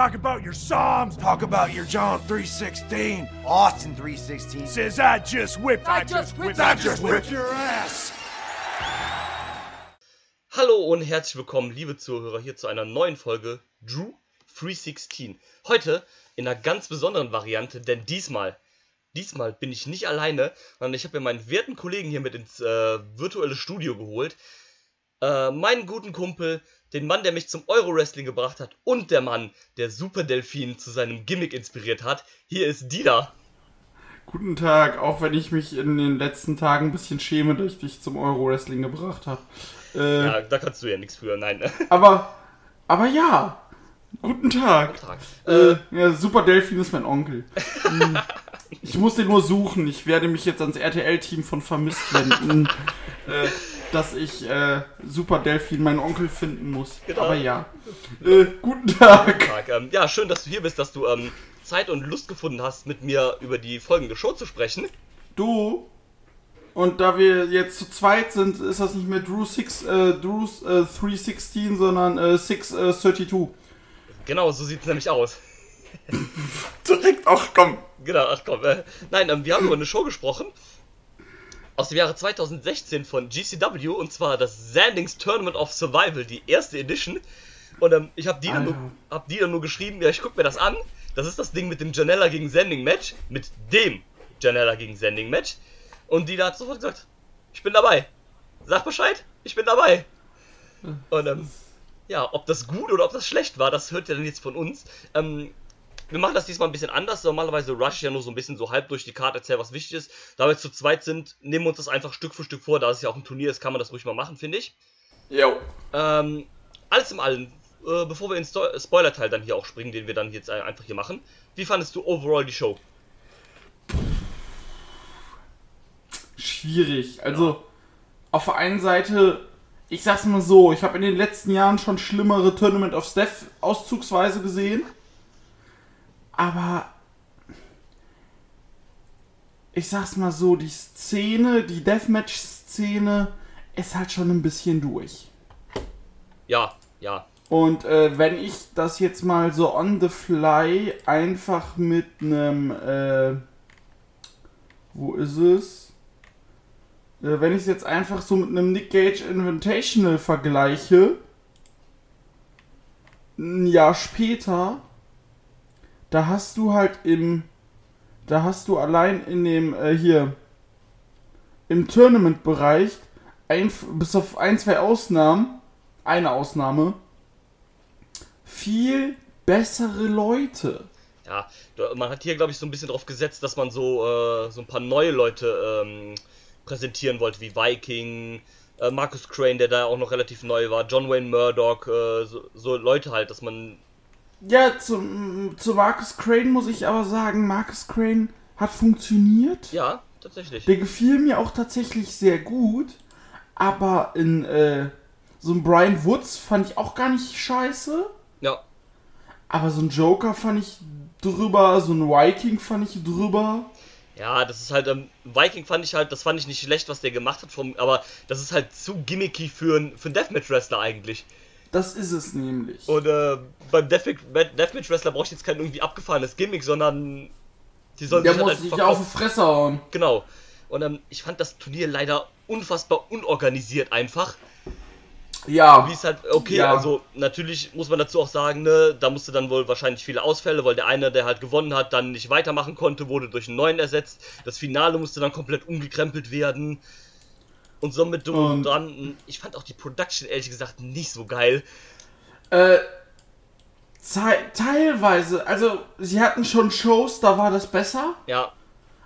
talk about your Psalms, Talk about your John 316, Austin 316. says I just whipped, I just whipped- I just whipped your ass. Hallo und herzlich willkommen, liebe Zuhörer, hier zu einer neuen Folge Drew 316. Heute in einer ganz besonderen Variante, denn diesmal, diesmal bin ich nicht alleine, sondern ich habe mir meinen werten Kollegen hier mit ins äh, virtuelle Studio geholt. Äh, meinen guten Kumpel, den Mann, der mich zum Euro-Wrestling gebracht hat und der Mann, der Super Delfin zu seinem Gimmick inspiriert hat. Hier ist Dida. Guten Tag, auch wenn ich mich in den letzten Tagen ein bisschen schäme, dass ich dich zum Euro-Wrestling gebracht habe. Äh, Ja, da kannst du ja nichts für, nein. aber, aber ja, guten Tag. Äh, Äh, ja, Super Delfin ist mein Onkel. Hm, ich muss den nur suchen. Ich werde mich jetzt ans RTL-Team von Vermisst wenden, äh, dass ich äh, Super Delfin, meinen Onkel, finden muss. Genau. Aber ja. Äh, guten Tag. Tag. Ähm, ja, schön, dass du hier bist, dass du ähm, Zeit und Lust gefunden hast, mit mir über die folgende Show zu sprechen. Du. Und da wir jetzt zu zweit sind, ist das nicht mehr Drew, six, äh, Drew's äh, 316, sondern äh, 632. Genau, so sieht es nämlich aus. Direkt, ach komm. Genau, ach komm. Äh, nein, ähm, wir haben über eine Show gesprochen. Aus dem Jahre 2016 von GCW und zwar das Sandings Tournament of Survival, die erste Edition. Und ähm, ich habe die, dann nur, Alter. hab die dann nur geschrieben, ja, ich guck mir das an. Das ist das Ding mit dem Janella gegen Sending Match. Mit dem Janella gegen Sending Match. Und die da hat sofort gesagt, ich bin dabei. Sag Bescheid, ich bin dabei. Und ähm, ja, ob das gut oder ob das schlecht war, das hört ihr dann jetzt von uns. Ähm, wir machen das diesmal ein bisschen anders. Normalerweise rush ich ja nur so ein bisschen so halb durch die Karte, erzähl, was wichtig ist. Da wir zu zweit sind, nehmen wir uns das einfach Stück für Stück vor. Da es ja auch ein Turnier ist, kann man das ruhig mal machen, finde ich. Jo. Ähm, alles im Allen, äh, bevor wir ins Sto- Spoiler-Teil dann hier auch springen, den wir dann jetzt äh, einfach hier machen. Wie fandest du overall die Show? Schwierig. Also, auf der einen Seite, ich sag's mal so, ich habe in den letzten Jahren schon schlimmere Tournament of Death auszugsweise gesehen. Aber ich sag's mal so, die Szene, die Deathmatch-Szene ist halt schon ein bisschen durch. Ja, ja. Und äh, wenn ich das jetzt mal so on the fly einfach mit einem, äh, wo ist es? Äh, wenn ich es jetzt einfach so mit einem Nick Gage Invitational vergleiche, ein Jahr später, da hast du halt im, da hast du allein in dem, äh, hier, im Tournament-Bereich, bis auf ein, zwei Ausnahmen, eine Ausnahme, viel bessere Leute. Ja, man hat hier, glaube ich, so ein bisschen drauf gesetzt, dass man so, äh, so ein paar neue Leute ähm, präsentieren wollte, wie Viking, äh, Marcus Crane, der da auch noch relativ neu war, John Wayne Murdoch, äh, so, so Leute halt, dass man. Ja, zu, zu Marcus Crane muss ich aber sagen, Marcus Crane hat funktioniert. Ja, tatsächlich. Der gefiel mir auch tatsächlich sehr gut. Aber in äh, so ein Brian Woods fand ich auch gar nicht scheiße. Ja, Aber so ein Joker fand ich drüber, so ein Viking fand ich drüber. Ja, das ist halt, ähm, Viking fand ich halt, das fand ich nicht schlecht, was der gemacht hat, vom, aber das ist halt zu gimmicky für einen für einen Deathmatch-Wrestler eigentlich. Das ist es nämlich. Und äh, beim Deathmatch- Deathmatch-Wrestler brauche ich jetzt kein irgendwie abgefahrenes Gimmick, sondern die sollen Der sich muss halt sich auf die Fresse hauen. Genau. Und ähm, ich fand das Turnier leider unfassbar unorganisiert einfach. Ja. Wie es halt, okay, Ja. also natürlich muss man dazu auch sagen, ne, da musste dann wohl wahrscheinlich viele Ausfälle, weil der eine, der halt gewonnen hat, dann nicht weitermachen konnte, wurde durch einen neuen ersetzt. Das Finale musste dann komplett umgekrempelt werden. Und so mit drum und dran. Ich fand auch die Production ehrlich gesagt nicht so geil. Äh, teilweise, also sie hatten schon Shows, da war das besser. Ja,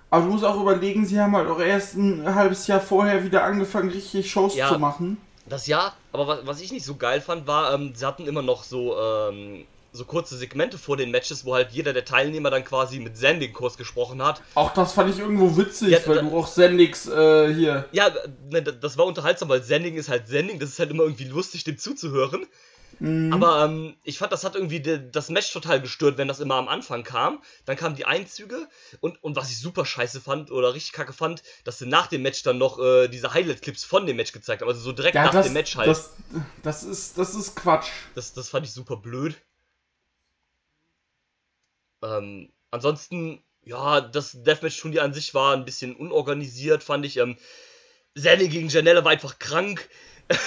Aber du musst auch überlegen, sie haben halt auch erst ein halbes Jahr vorher wieder angefangen, richtig Shows Ja. zu machen. Das ja, aber was, was ich nicht so geil fand, war, ähm, sie hatten immer noch so, ähm, so kurze Segmente vor den Matches, wo halt jeder der Teilnehmer dann quasi mit Sending-Kurs gesprochen hat. Auch das fand ich irgendwo witzig, Ja, weil da- du auch Sendix äh, hier. Ja, ne, das war unterhaltsam, weil Sending ist halt Sending, das ist halt immer irgendwie lustig, dem zuzuhören. Mhm. Aber ähm, ich fand, das hat irgendwie de, das Match total gestört, wenn das immer am Anfang kam. Dann kamen die Einzüge und, und was ich super scheiße fand oder richtig kacke fand, dass sie nach dem Match dann noch äh, diese Highlight-Clips von dem Match gezeigt haben. Also so direkt Ja, nach das, dem Match halt. das, das, ist, das ist Quatsch. Das, das fand ich super blöd. Ähm, ansonsten, ja, das Deathmatch-Turnier an sich war ein bisschen unorganisiert, fand ich. Ähm, Sandy gegen Janelle war einfach krank.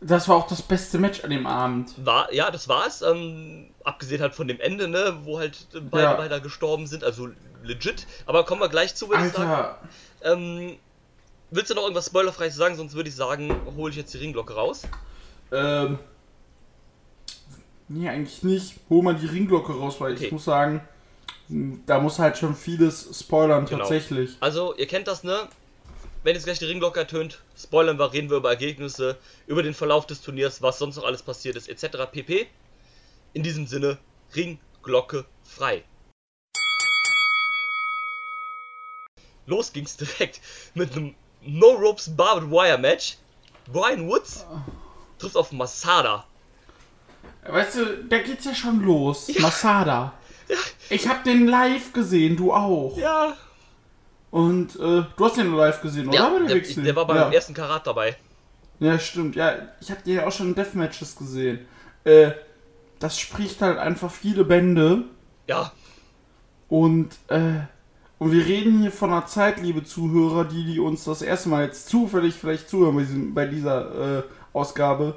Das war auch das beste Match an dem Abend. War, ja, das war's. Ähm, abgesehen halt von dem Ende, ne, wo halt beide Ja. beide gestorben sind, also legit. Aber kommen wir gleich zu, würde ich sagen. Ähm, willst du noch irgendwas spoilerfrei zu sagen? Sonst würde ich sagen, hole ich jetzt die Ringglocke raus. ähm. Nee, eigentlich nicht. Hol mal die Ringglocke raus, weil Okay. ich muss sagen, da muss halt schon vieles spoilern, Genau. tatsächlich. Also, ihr kennt das, ne? Wenn jetzt gleich die Ringglocke ertönt, spoilern wir, reden wir über Ergebnisse, über den Verlauf des Turniers, was sonst noch alles passiert ist, etc. pp. In diesem Sinne, Ringglocke frei. Los ging's direkt mit einem No Ropes Barbed Wire Match. Brian Woods trifft auf Masada. Weißt du, da geht's ja schon los. Masada. Ich hab den live gesehen, du auch. Ja, Und äh, du hast den live gesehen, oder? ja der, Wechsel? der war beim ja. ersten Karat dabei. Ja, stimmt. Ja, ich habe den ja auch schon in Deathmatches gesehen. Äh, das spricht halt einfach viele Bände. Ja, Und, äh, und wir reden hier von einer Zeit, liebe Zuhörer, die, die uns das erste Mal jetzt zufällig vielleicht zuhören bei, diesem, bei dieser äh, Ausgabe.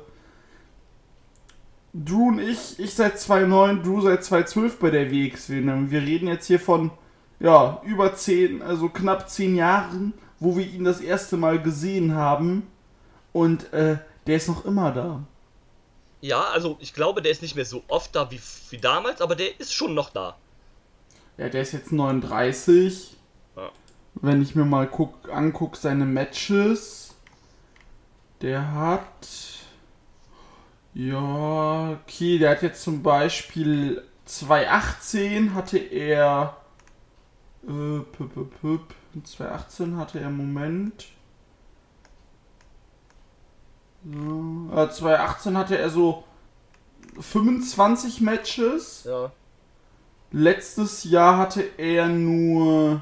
Drew und ich, ich seit 2.9, Drew seit 2.12 bei der WXW. Wir reden jetzt hier von, ja, über 10, also knapp 10 Jahren, wo wir ihn das erste Mal gesehen haben. Und, äh, der ist noch immer da. ja, also ich glaube, der ist nicht mehr so oft da wie, wie damals, aber der ist schon noch da. Ja, der ist jetzt 39. Ja. Wenn ich mir mal guck, anguck, seine Matches. Der hat. Ja, okay, der hat jetzt zum Beispiel 2018 hatte er. Äh, püp, püp, püp. 2018 hatte er Moment. So, äh, 2018 hatte er so 25 Matches. Ja. Letztes Jahr hatte er nur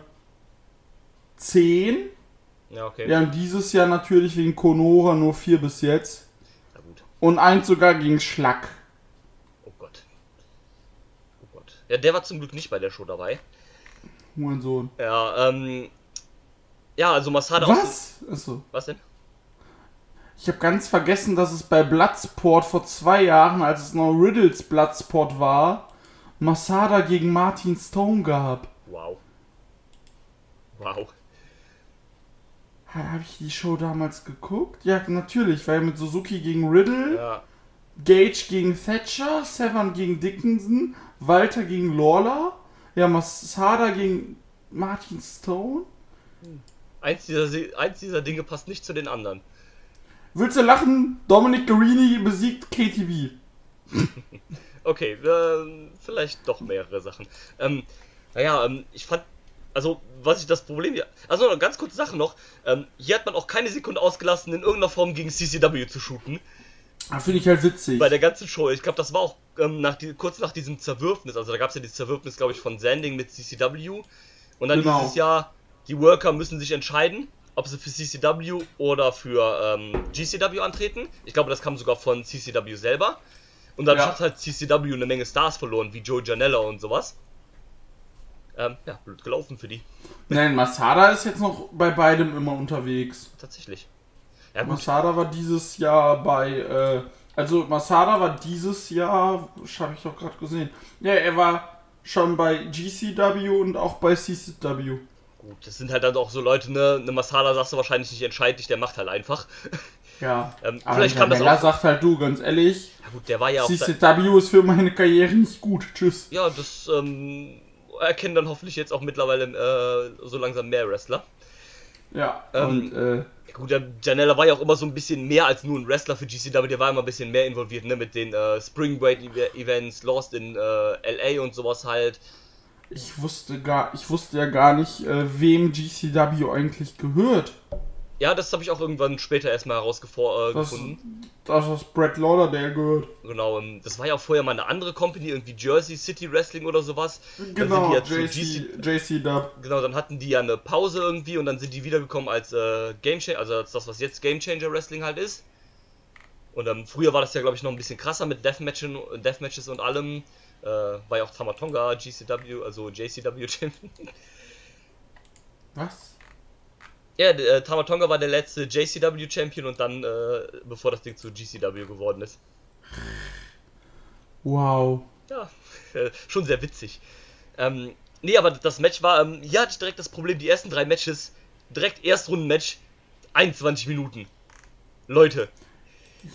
10. Ja, okay. Ja, und dieses Jahr natürlich wegen Konora nur 4 bis jetzt. Und eins sogar gegen Schlack. Oh Gott. Oh Gott. Ja, der war zum Glück nicht bei der Show dabei. Hurensohn. Ja, ähm. Ja, also Masada Was? Achso. Was denn? Ich habe ganz vergessen, dass es bei Bloodsport vor zwei Jahren, als es noch Riddles Bloodsport war, Masada gegen Martin Stone gab. Wow. Wow. Habe ich die Show damals geguckt? Ja, natürlich, weil mit Suzuki gegen Riddle, Ja. Gage gegen Thatcher, Severn gegen Dickinson, Walter gegen Lawler, ja, Masada gegen Martin Stone. Eins dieser, Se- eins dieser Dinge passt nicht zu den anderen. Willst du lachen? Dominic Guarini besiegt KTB. Okay, äh, vielleicht doch mehrere Sachen. Ähm, naja, ähm, ich fand, also, was ich das Problem hier, also noch eine ganz kurze Sache noch, ähm, hier hat man auch keine Sekunde ausgelassen, in irgendeiner Form gegen CCW zu shooten. Ah, Finde ich halt witzig. Bei der ganzen Show. Ich glaube, das war auch ähm, nach die, kurz nach diesem Zerwürfnis, also da gab es ja dieses Zerwürfnis, glaube ich, von Sanding mit CCW. Und dann Genau. dieses Jahr, die Worker müssen sich entscheiden, ob sie für CCW oder für ähm, GCW antreten. Ich glaube, das kam sogar von CCW selber. Und dann Ja. hat halt CCW eine Menge Stars verloren, wie Joe Janella und sowas. Ähm, ja, blöd gelaufen für die. Nein, Masada ist jetzt noch bei beidem immer unterwegs. Tatsächlich. Ja. Masada war dieses Jahr bei, äh, also Masada war dieses Jahr, habe ich doch gerade gesehen. Ja, er war schon bei GCW und auch bei CCW. Gut, das sind halt dann auch so Leute, ne? Eine Masala sagst du wahrscheinlich nicht entscheidend, der macht halt einfach. Ja. Ähm, Aber vielleicht kam das auch- sagt halt du, ganz ehrlich, Ja gut, der war ja auch. CCW ist für meine Karriere nicht gut. Tschüss. Ja, das ähm, erkennen dann hoffentlich jetzt auch mittlerweile äh, so langsam mehr Wrestler. Ja, Ähm, und äh, gut, der Janella war ja auch immer so ein bisschen mehr als nur ein Wrestler für GCW, der war immer ein bisschen mehr involviert, ne, mit den äh, Spring Break Eve- Events, Lost in äh, LA und sowas halt. ich wusste gar, ich wusste ja gar nicht, äh, wem GCW eigentlich gehört. Ja, das habe ich auch irgendwann später erstmal herausgefunden. Äh, Das, das ist Brett Lauderdale gehört. Genau, das war ja auch vorher mal eine andere Company, irgendwie Jersey City Wrestling oder sowas. Genau, ja JC Dub. Genau, dann hatten die ja eine Pause irgendwie und dann sind die wiedergekommen als äh, Game Changer, also als das, was jetzt Game Changer Wrestling halt ist. Und ähm, früher war das ja, glaube ich, noch ein bisschen krasser mit Deathmatchen, Deathmatches und allem. Äh, war ja auch Tamatonga GCW, also JCW Champion. Was? Ja, äh, Tamatonga war der letzte JCW Champion und dann, äh, bevor das Ding zu GCW geworden ist. Wow. Ja, äh, schon sehr witzig. Ähm, nee, aber das Match war, ähm, hier hatte ich direkt das Problem, die ersten drei Matches, direkt Erstrunden-Match, 21 Minuten. Leute,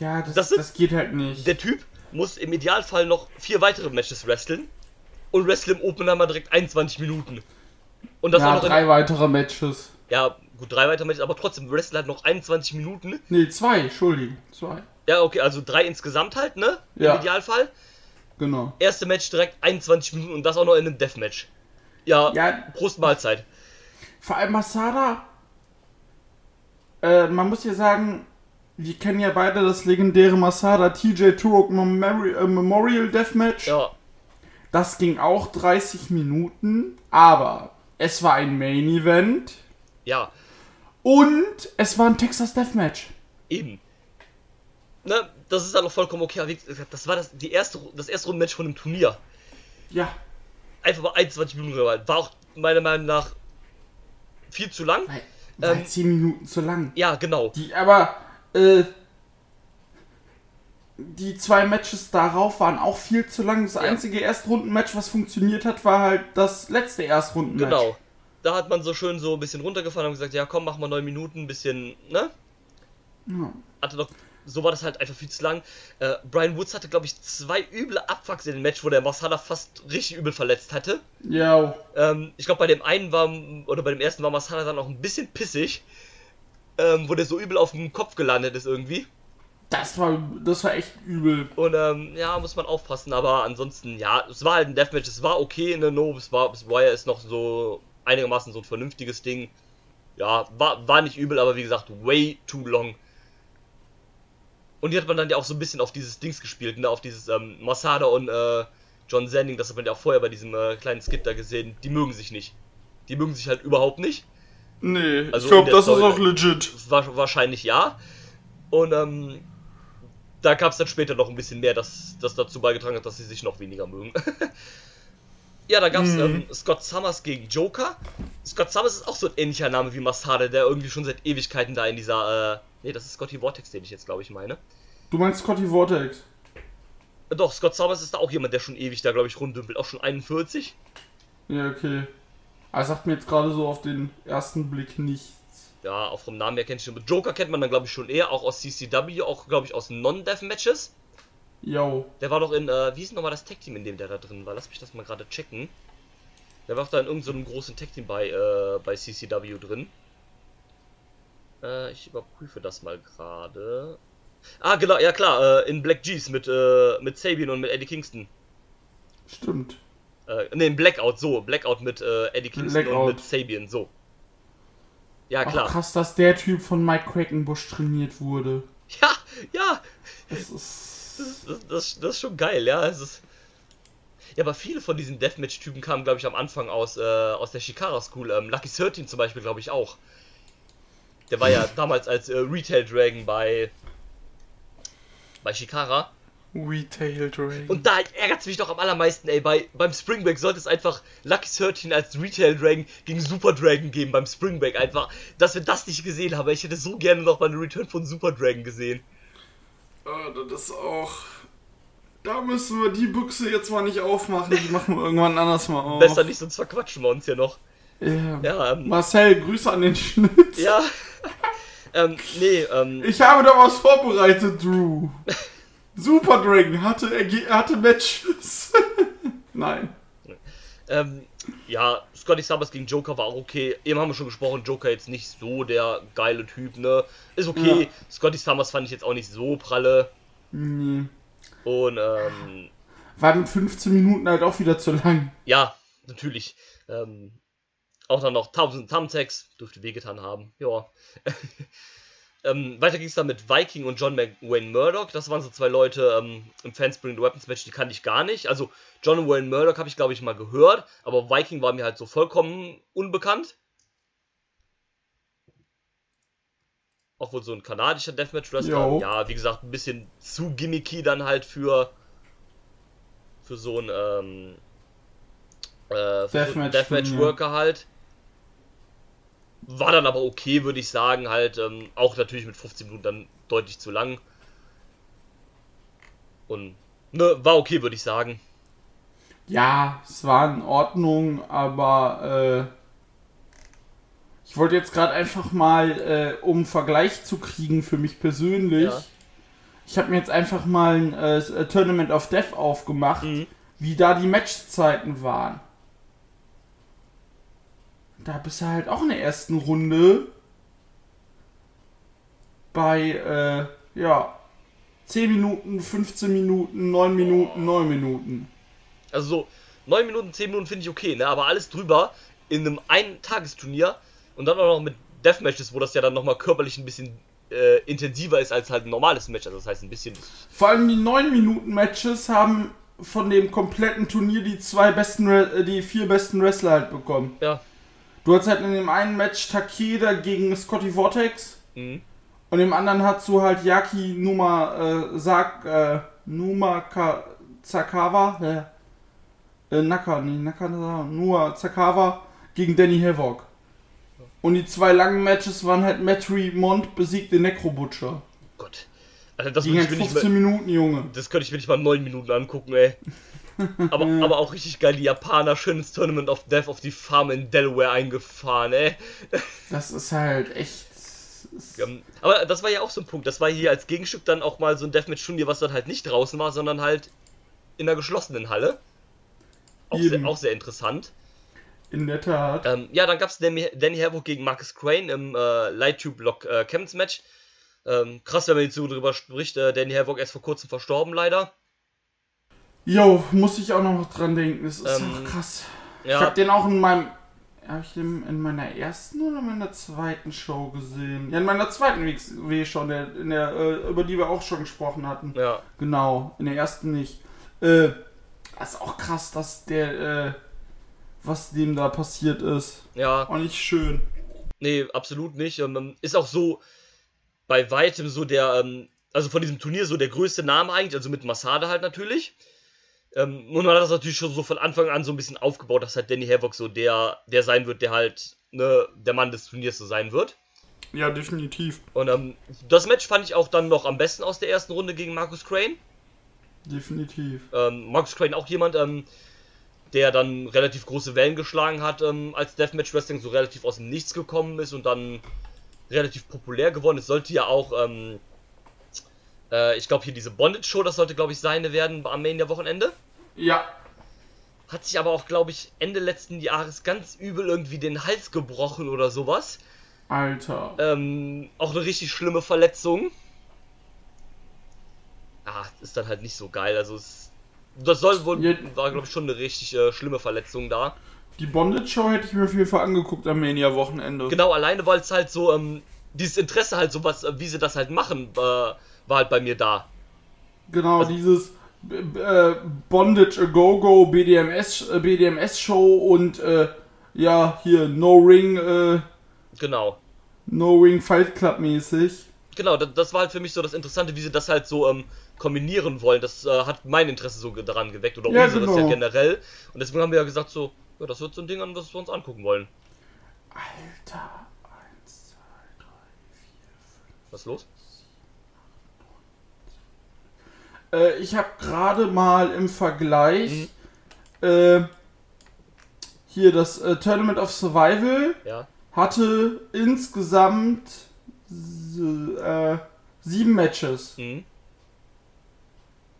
Ja, das, Das das, ist- geht halt nicht. der Typ muss im Idealfall noch vier weitere Matches wresteln und wrestle im Opener mal direkt 21 Minuten. Und das ja, auch noch in, drei weitere Matches. Ja, gut, drei weitere Matches, aber trotzdem, wrestle halt noch 21 Minuten. Nee, zwei, Entschuldigung. Zwei. Ja, okay, also drei insgesamt halt, ne? Ja. Im Idealfall. Genau. Erste Match direkt 21 Minuten und das auch noch in einem Deathmatch. Ja, Ja, Prost Mahlzeit. vor allem Masada. Äh, man muss ja sagen, wir kennen ja beide das legendäre Masada TJ Turok äh, Memorial Deathmatch. Ja, Das ging auch 30 Minuten, aber es war ein Main Event ja, und es war ein Texas Deathmatch. eben. Ne, das ist dann noch vollkommen okay. Aber das war das, die erste, das erste Rundenmatch von dem Turnier. Ja, Einfach mal 21 Minuten gewalt. War auch meiner Meinung nach viel zu lang. weil, weil Ähm, 10 Minuten zu lang. Ja, genau. Die, aber, äh, die zwei Matches darauf waren auch viel zu lang. Das Ja. einzige Erstrundenmatch, was funktioniert hat, war halt das letzte Erstrundenmatch. Genau. Da hat man so schön so ein bisschen runtergefahren und gesagt, ja komm, mach mal 9 Minuten, ein bisschen, ne? Ja. Hatte doch, so war das halt einfach viel zu lang. Äh, Brian Woods hatte, glaube ich, zwei üble Abfucks in dem Match, wo der Masada fast richtig übel verletzt hatte. Ja, Ähm, ich glaube, bei dem einen war, oder bei dem ersten war Masada dann auch ein bisschen pissig, ähm, wo der so übel auf dem Kopf gelandet ist irgendwie. das war, das war echt übel. Und ähm, ja, muss man aufpassen, aber ansonsten, ja, es war halt ein Deathmatch, es war okay in der No, es war, es Wire ist noch so einigermaßen so ein vernünftiges Ding. Ja, war, war nicht übel, aber wie gesagt, way too long. Und hier hat man dann ja auch so ein bisschen auf dieses Dings gespielt, ne, auf dieses ähm, Masada und äh, John Sanding, das hat man ja auch vorher bei diesem äh, kleinen Skit da gesehen, die mögen sich nicht. Die mögen sich halt überhaupt nicht. Nee, Also ich glaube, das ist Story- auch legit. Wa wahrscheinlich ja. Und ähm, da gab es dann später noch ein bisschen mehr, das, das dazu beigetragen hat, dass sie sich noch weniger mögen. ja, da gab es Mhm. ähm, Scott Summers gegen Joker. Scott Summers ist auch so ein ähnlicher Name wie Masada, der irgendwie schon seit Ewigkeiten da in dieser. Äh, nee, das ist Scotty Vortex, den ich jetzt glaube ich meine. Du meinst Scotty Vortex? Doch, Scott Summers ist da auch jemand, der schon ewig da, glaube ich, rumdümpelt. Auch schon 41. Ja, okay. Aber sagt mir jetzt gerade so auf den ersten Blick nichts. Ja, auch vom Namen her kennt ich schon. Joker kennt man dann, glaube ich, schon eher, auch aus CCW, auch, glaube ich, aus Non-Death-Matches. Yo. Der war doch in, äh, wie ist nochmal das Tag-Team, in dem der da drin war? Lass mich das mal gerade checken. Der war doch da in irgendeinem so großen Tag-Team bei, äh, bei CCW drin. Äh, ich überprüfe das mal gerade. Ah, genau, ja klar, äh, in Black G's mit, äh, mit Sabian und mit Eddie Kingston. Stimmt. Äh, ne, in Blackout, so. Blackout mit äh, Eddie Kingston Blackout. und mit Sabian, so. Ja, Ach, klar. krass, dass der Typ von Mike Quackenbush trainiert wurde. Ja, ja, Das ist. Das, das, das ist schon geil, ja. Es ist ja, aber viele von diesen Deathmatch-Typen kamen, glaube ich, am Anfang aus, äh, aus der Shikara School. Ähm, Lucky 13 zum Beispiel, glaube ich, auch. Der war ja damals als äh, Retail Dragon bei, bei Shikara. Retail Dragon. Und da ärgert es mich doch am allermeisten, ey. Bei, beim Springbreak sollte es einfach Lucky 13 als Retail Dragon gegen Super Dragon geben beim Springbreak. Einfach, dass wir das nicht gesehen haben. Ich hätte so gerne noch mal einen Return von Super Dragon gesehen. Oh, das ist auch. Da müssen wir die Büchse jetzt mal nicht aufmachen. Die machen wir irgendwann anders mal auf. Besser nicht, sonst verquatschen wir uns hier noch. Ja. Ja, ähm, Marcel, Grüße an den Schnitt. Ja. ähm, nee, ähm, Ich habe da was vorbereitet, Drew. Super Dragon hatte, hatte Matches. Nein. ähm, ja, Scotty Summers gegen Joker war auch okay. Eben haben wir schon gesprochen, Joker jetzt nicht so der geile Typ, ne? Ist okay. Ja. Scotty Summers fand ich jetzt auch nicht so pralle. Nee. Und, ähm, War mit 15 Minuten halt auch wieder zu lang. ja, natürlich. Ähm, auch dann noch 1000 Thumbtacks, dürfte wehgetan haben. Ja. ähm, weiter ging es dann mit Viking und John Wayne Murdoch. Das waren so zwei Leute ähm, im Fanspring Weapons Match, die kannte ich gar nicht. Also John Wayne Murdoch habe ich, glaube ich, mal gehört, aber Viking war mir halt so vollkommen unbekannt. Auch wohl so ein kanadischer Deathmatch Wrestler. Jo. Ja, wie gesagt, ein bisschen zu gimmicky dann halt für für so ein ähm, äh. Deathmatch-Worker halt. War dann aber okay, würde ich sagen, halt ähm, auch natürlich mit 15 Minuten dann deutlich zu lang. Und ne, war okay, würde ich sagen. Ja, es war in Ordnung, aber äh, ich wollte jetzt gerade einfach mal, äh, um Vergleich zu kriegen für mich persönlich, Ja. ich habe mir jetzt einfach mal ein äh, Tournament of Death aufgemacht, Mhm. wie da die Matchzeiten waren. Da bist du halt auch in der ersten Runde bei, äh, ja, 10 Minuten, 15 Minuten, 9 Minuten, 9 Minuten. Also so 9 Minuten, 10 Minuten finde ich okay, ne? Aber alles drüber in einem Ein-Tagesturnier und dann auch noch mit Deathmatches, wo das ja dann nochmal körperlich ein bisschen äh, intensiver ist als halt ein normales Match. Also das heißt ein bisschen. Vor allem die 9-Minuten-Matches haben von dem kompletten Turnier die zwei besten, äh, die vier besten Wrestler halt bekommen. Ja. Du hast halt in dem einen Match Takeda gegen Scotty Vortex Mhm. und im anderen hast du halt Yaki Numa äh, Sak, äh, Numa Ka Zakawa, äh, äh, Naka, nee, Naka, Numa Zakawa gegen Danny Havoc. Und die zwei langen Matches waren halt Matt Mont besiegt den Necro Butcher. Gott. Also das, würde halt ich mir nicht mal, 15 Minuten, Junge. das könnte ich mir nicht mal 9 Minuten angucken, ey. Aber, aber auch richtig geil, die Japaner schön ins Tournament of Death auf die Farm in Delaware eingefahren, ey. Das ist halt echt. Aber das war ja auch so ein Punkt. Das war hier als Gegenstück dann auch mal so ein Deathmatch-Turnier, was dann halt nicht draußen war, sondern halt in einer geschlossenen Halle. Auch, sehr, auch sehr interessant. In der Tat. Ähm, ja, dann gab es Danny, Danny Havoc gegen Marcus Crane im äh, Light-Tube-Block äh, Chemns Match. Ähm, krass, wenn man jetzt so drüber spricht. Äh, Danny Havoc erst vor kurzem verstorben, leider. Jo, muss ich auch noch dran denken. Das ist Ähm, auch krass. Ich Ja, hab den auch in meinem. Habe ich den in meiner ersten oder meiner zweiten Show gesehen? Ja, in meiner zweiten WXW schon, der, in der, äh, über die wir auch schon gesprochen hatten. ja, Genau, in der ersten nicht. Äh, das ist auch krass, dass der, äh, was dem da passiert ist. ja. Auch nicht schön. Nee, absolut nicht. Ist auch so bei weitem so der, ähm, also von diesem Turnier so der größte Name eigentlich, also mit Masada halt natürlich. Ähm, und man hat das natürlich schon so von Anfang an so ein bisschen aufgebaut, dass halt Danny Havoc so der, der sein wird, der halt, ne, der Mann des Turniers so sein wird. Ja, definitiv. Und ähm, das Match fand ich auch dann noch am besten aus der ersten Runde gegen Marcus Crane. Definitiv. Ähm, Marcus Crane auch jemand, ähm, der dann relativ große Wellen geschlagen hat, ähm, als Deathmatch Wrestling so relativ aus dem Nichts gekommen ist und dann relativ populär geworden ist. Sollte ja auch, ähm, äh, ich glaube hier diese Bondage Show, das sollte glaube ich seine werden am Mania Wochenende. Ja, Hat sich aber auch glaube ich Ende letzten Jahres ganz übel irgendwie den Hals gebrochen oder sowas. Alter. Ähm, auch eine richtig schlimme Verletzung. Ah, ist dann halt nicht so geil. Also es, das soll wohl, Ja. war glaube ich schon eine richtig äh, schlimme Verletzung da. Die Bondage-Show hätte ich mir auf jeden Fall angeguckt am Mania-Wochenende. Genau, alleine weil es halt so, ähm, dieses Interesse halt so was, äh, wie sie das halt machen, äh, war halt bei mir da. Genau, dieses äh, Bondage a Go-Go BDMS, äh, BDMS-Show und äh, ja, hier No Ring, äh, Genau. No Ring Fight Club mäßig. Genau, das, das war halt für mich so das Interessante, wie sie das halt so ähm, kombinieren wollen. Das äh, hat mein Interesse so daran geweckt oder Ja, unseres ja genau. generell. Und deswegen haben wir ja gesagt so, ja, das wird so ein Ding an, was wir uns angucken wollen. Alter, eins, zwei, Was ist los? Äh, ich habe gerade mal im Vergleich äh, hier das äh, Tournament of Survival Ja. hatte insgesamt äh, sieben Matches. Mhm.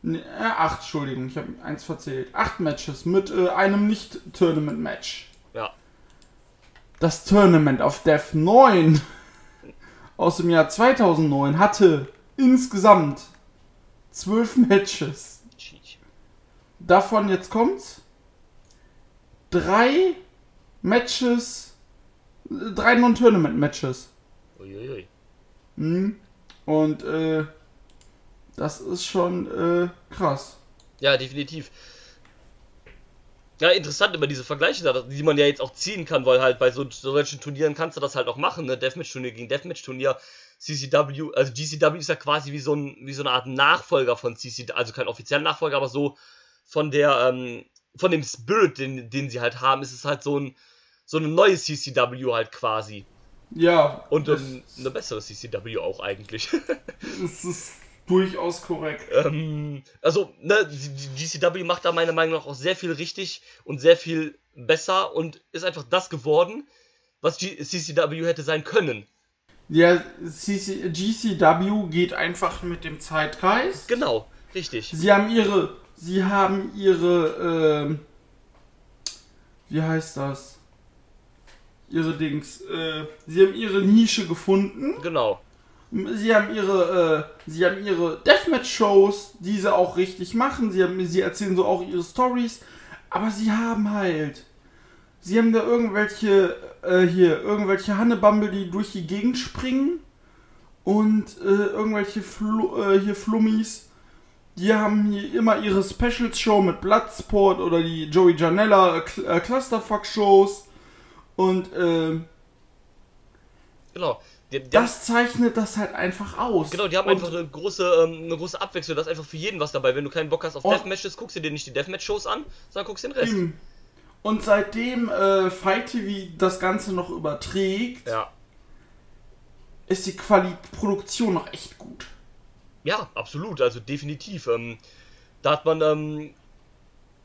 Ne, acht, Entschuldigung, ich habe eins verzählt. Acht Matches mit einem Nicht-Tournament-Match. Ja. Das Tournament of Death 9 aus dem Jahr 2009 hatte insgesamt zwölf Matches. Davon, jetzt kommt's, drei Matches, drei Non-Tournament-Matches. Uiuiui. Mhm. Und äh, das ist schon äh, krass. Ja, definitiv. Ja, interessant immer diese Vergleiche, da, die man ja jetzt auch ziehen kann, weil halt bei so solchen Turnieren kannst du das halt auch machen, ne? Deathmatch-Turnier gegen Deathmatch-Turnier. CCW, also GCW ist ja quasi wie so, ein, wie so eine Art Nachfolger von CCW, also kein offizieller Nachfolger, aber so von der, ähm, von dem Spirit, den, den sie halt haben, ist es halt so ein, so eine neue CCW halt quasi. Ja. Und ähm, eine bessere CCW auch eigentlich. das ist durchaus korrekt. ähm, also, ne, die die GCW macht da meiner Meinung nach auch sehr viel richtig und sehr viel besser und ist einfach das geworden, was G CCW hätte sein können. Ja, CC, GCW geht einfach mit dem Zeitgeist. Genau, richtig. Sie haben ihre, sie haben ihre, ähm, wie heißt das? Ihre Dings, äh, sie haben ihre Nische gefunden. Genau. Sie haben ihre, äh, sie haben ihre Deathmatch-Shows, die sie auch richtig machen. Sie, haben, sie erzählen so auch ihre Stories. Aber sie haben halt, sie haben da irgendwelche, äh, hier, irgendwelche Hannebumble, die durch die Gegend springen. Und äh, irgendwelche Flu äh, hier Flummis, die haben hier immer ihre Specials-Show mit Bloodsport oder die Joey Janella äh, Cl- äh, Clusterfuck-Shows. Und, ähm, Genau. Die, die das zeichnet das halt einfach aus. genau, die haben Und- einfach eine große, ähm, eine große Abwechslung. Da ist einfach für jeden was dabei. Wenn du keinen Bock hast auf Und- Deathmatches, guckst du dir nicht die Deathmatch-Shows an, sondern guckst den Rest. Eben. Und seitdem äh, Fight TV das Ganze noch überträgt, Ja. ist die Quali Produktion noch echt gut. Ja, absolut, also definitiv. Ähm, da hat man ähm,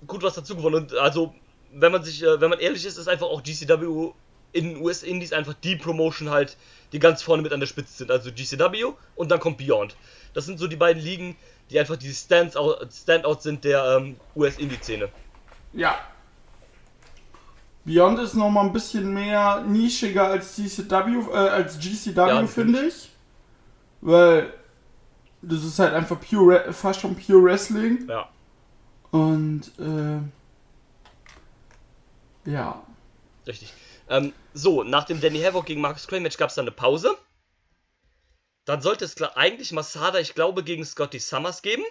gut was dazu gewonnen. Und also, wenn man sich, äh, wenn man ehrlich ist, ist einfach auch GCW in den US-Indies einfach die Promotion halt, die ganz vorne mit an der Spitze sind. Also GCW und dann kommt Beyond. Das sind so die beiden Ligen, die einfach die Standouts sind der ähm, US-Indie-Szene. Ja. Beyond ist noch mal ein bisschen mehr nischiger als GCW, äh, als GCW, Ja, finde ich. Weil das ist halt einfach pure, Re- fast schon pure Wrestling. Ja. Und, äh, ja. Richtig. Ähm, so, nach dem Danny Havoc gegen Marcus Crane Match gab es dann eine Pause. Dann sollte es eigentlich Masada, ich glaube, gegen Scotty Summers geben.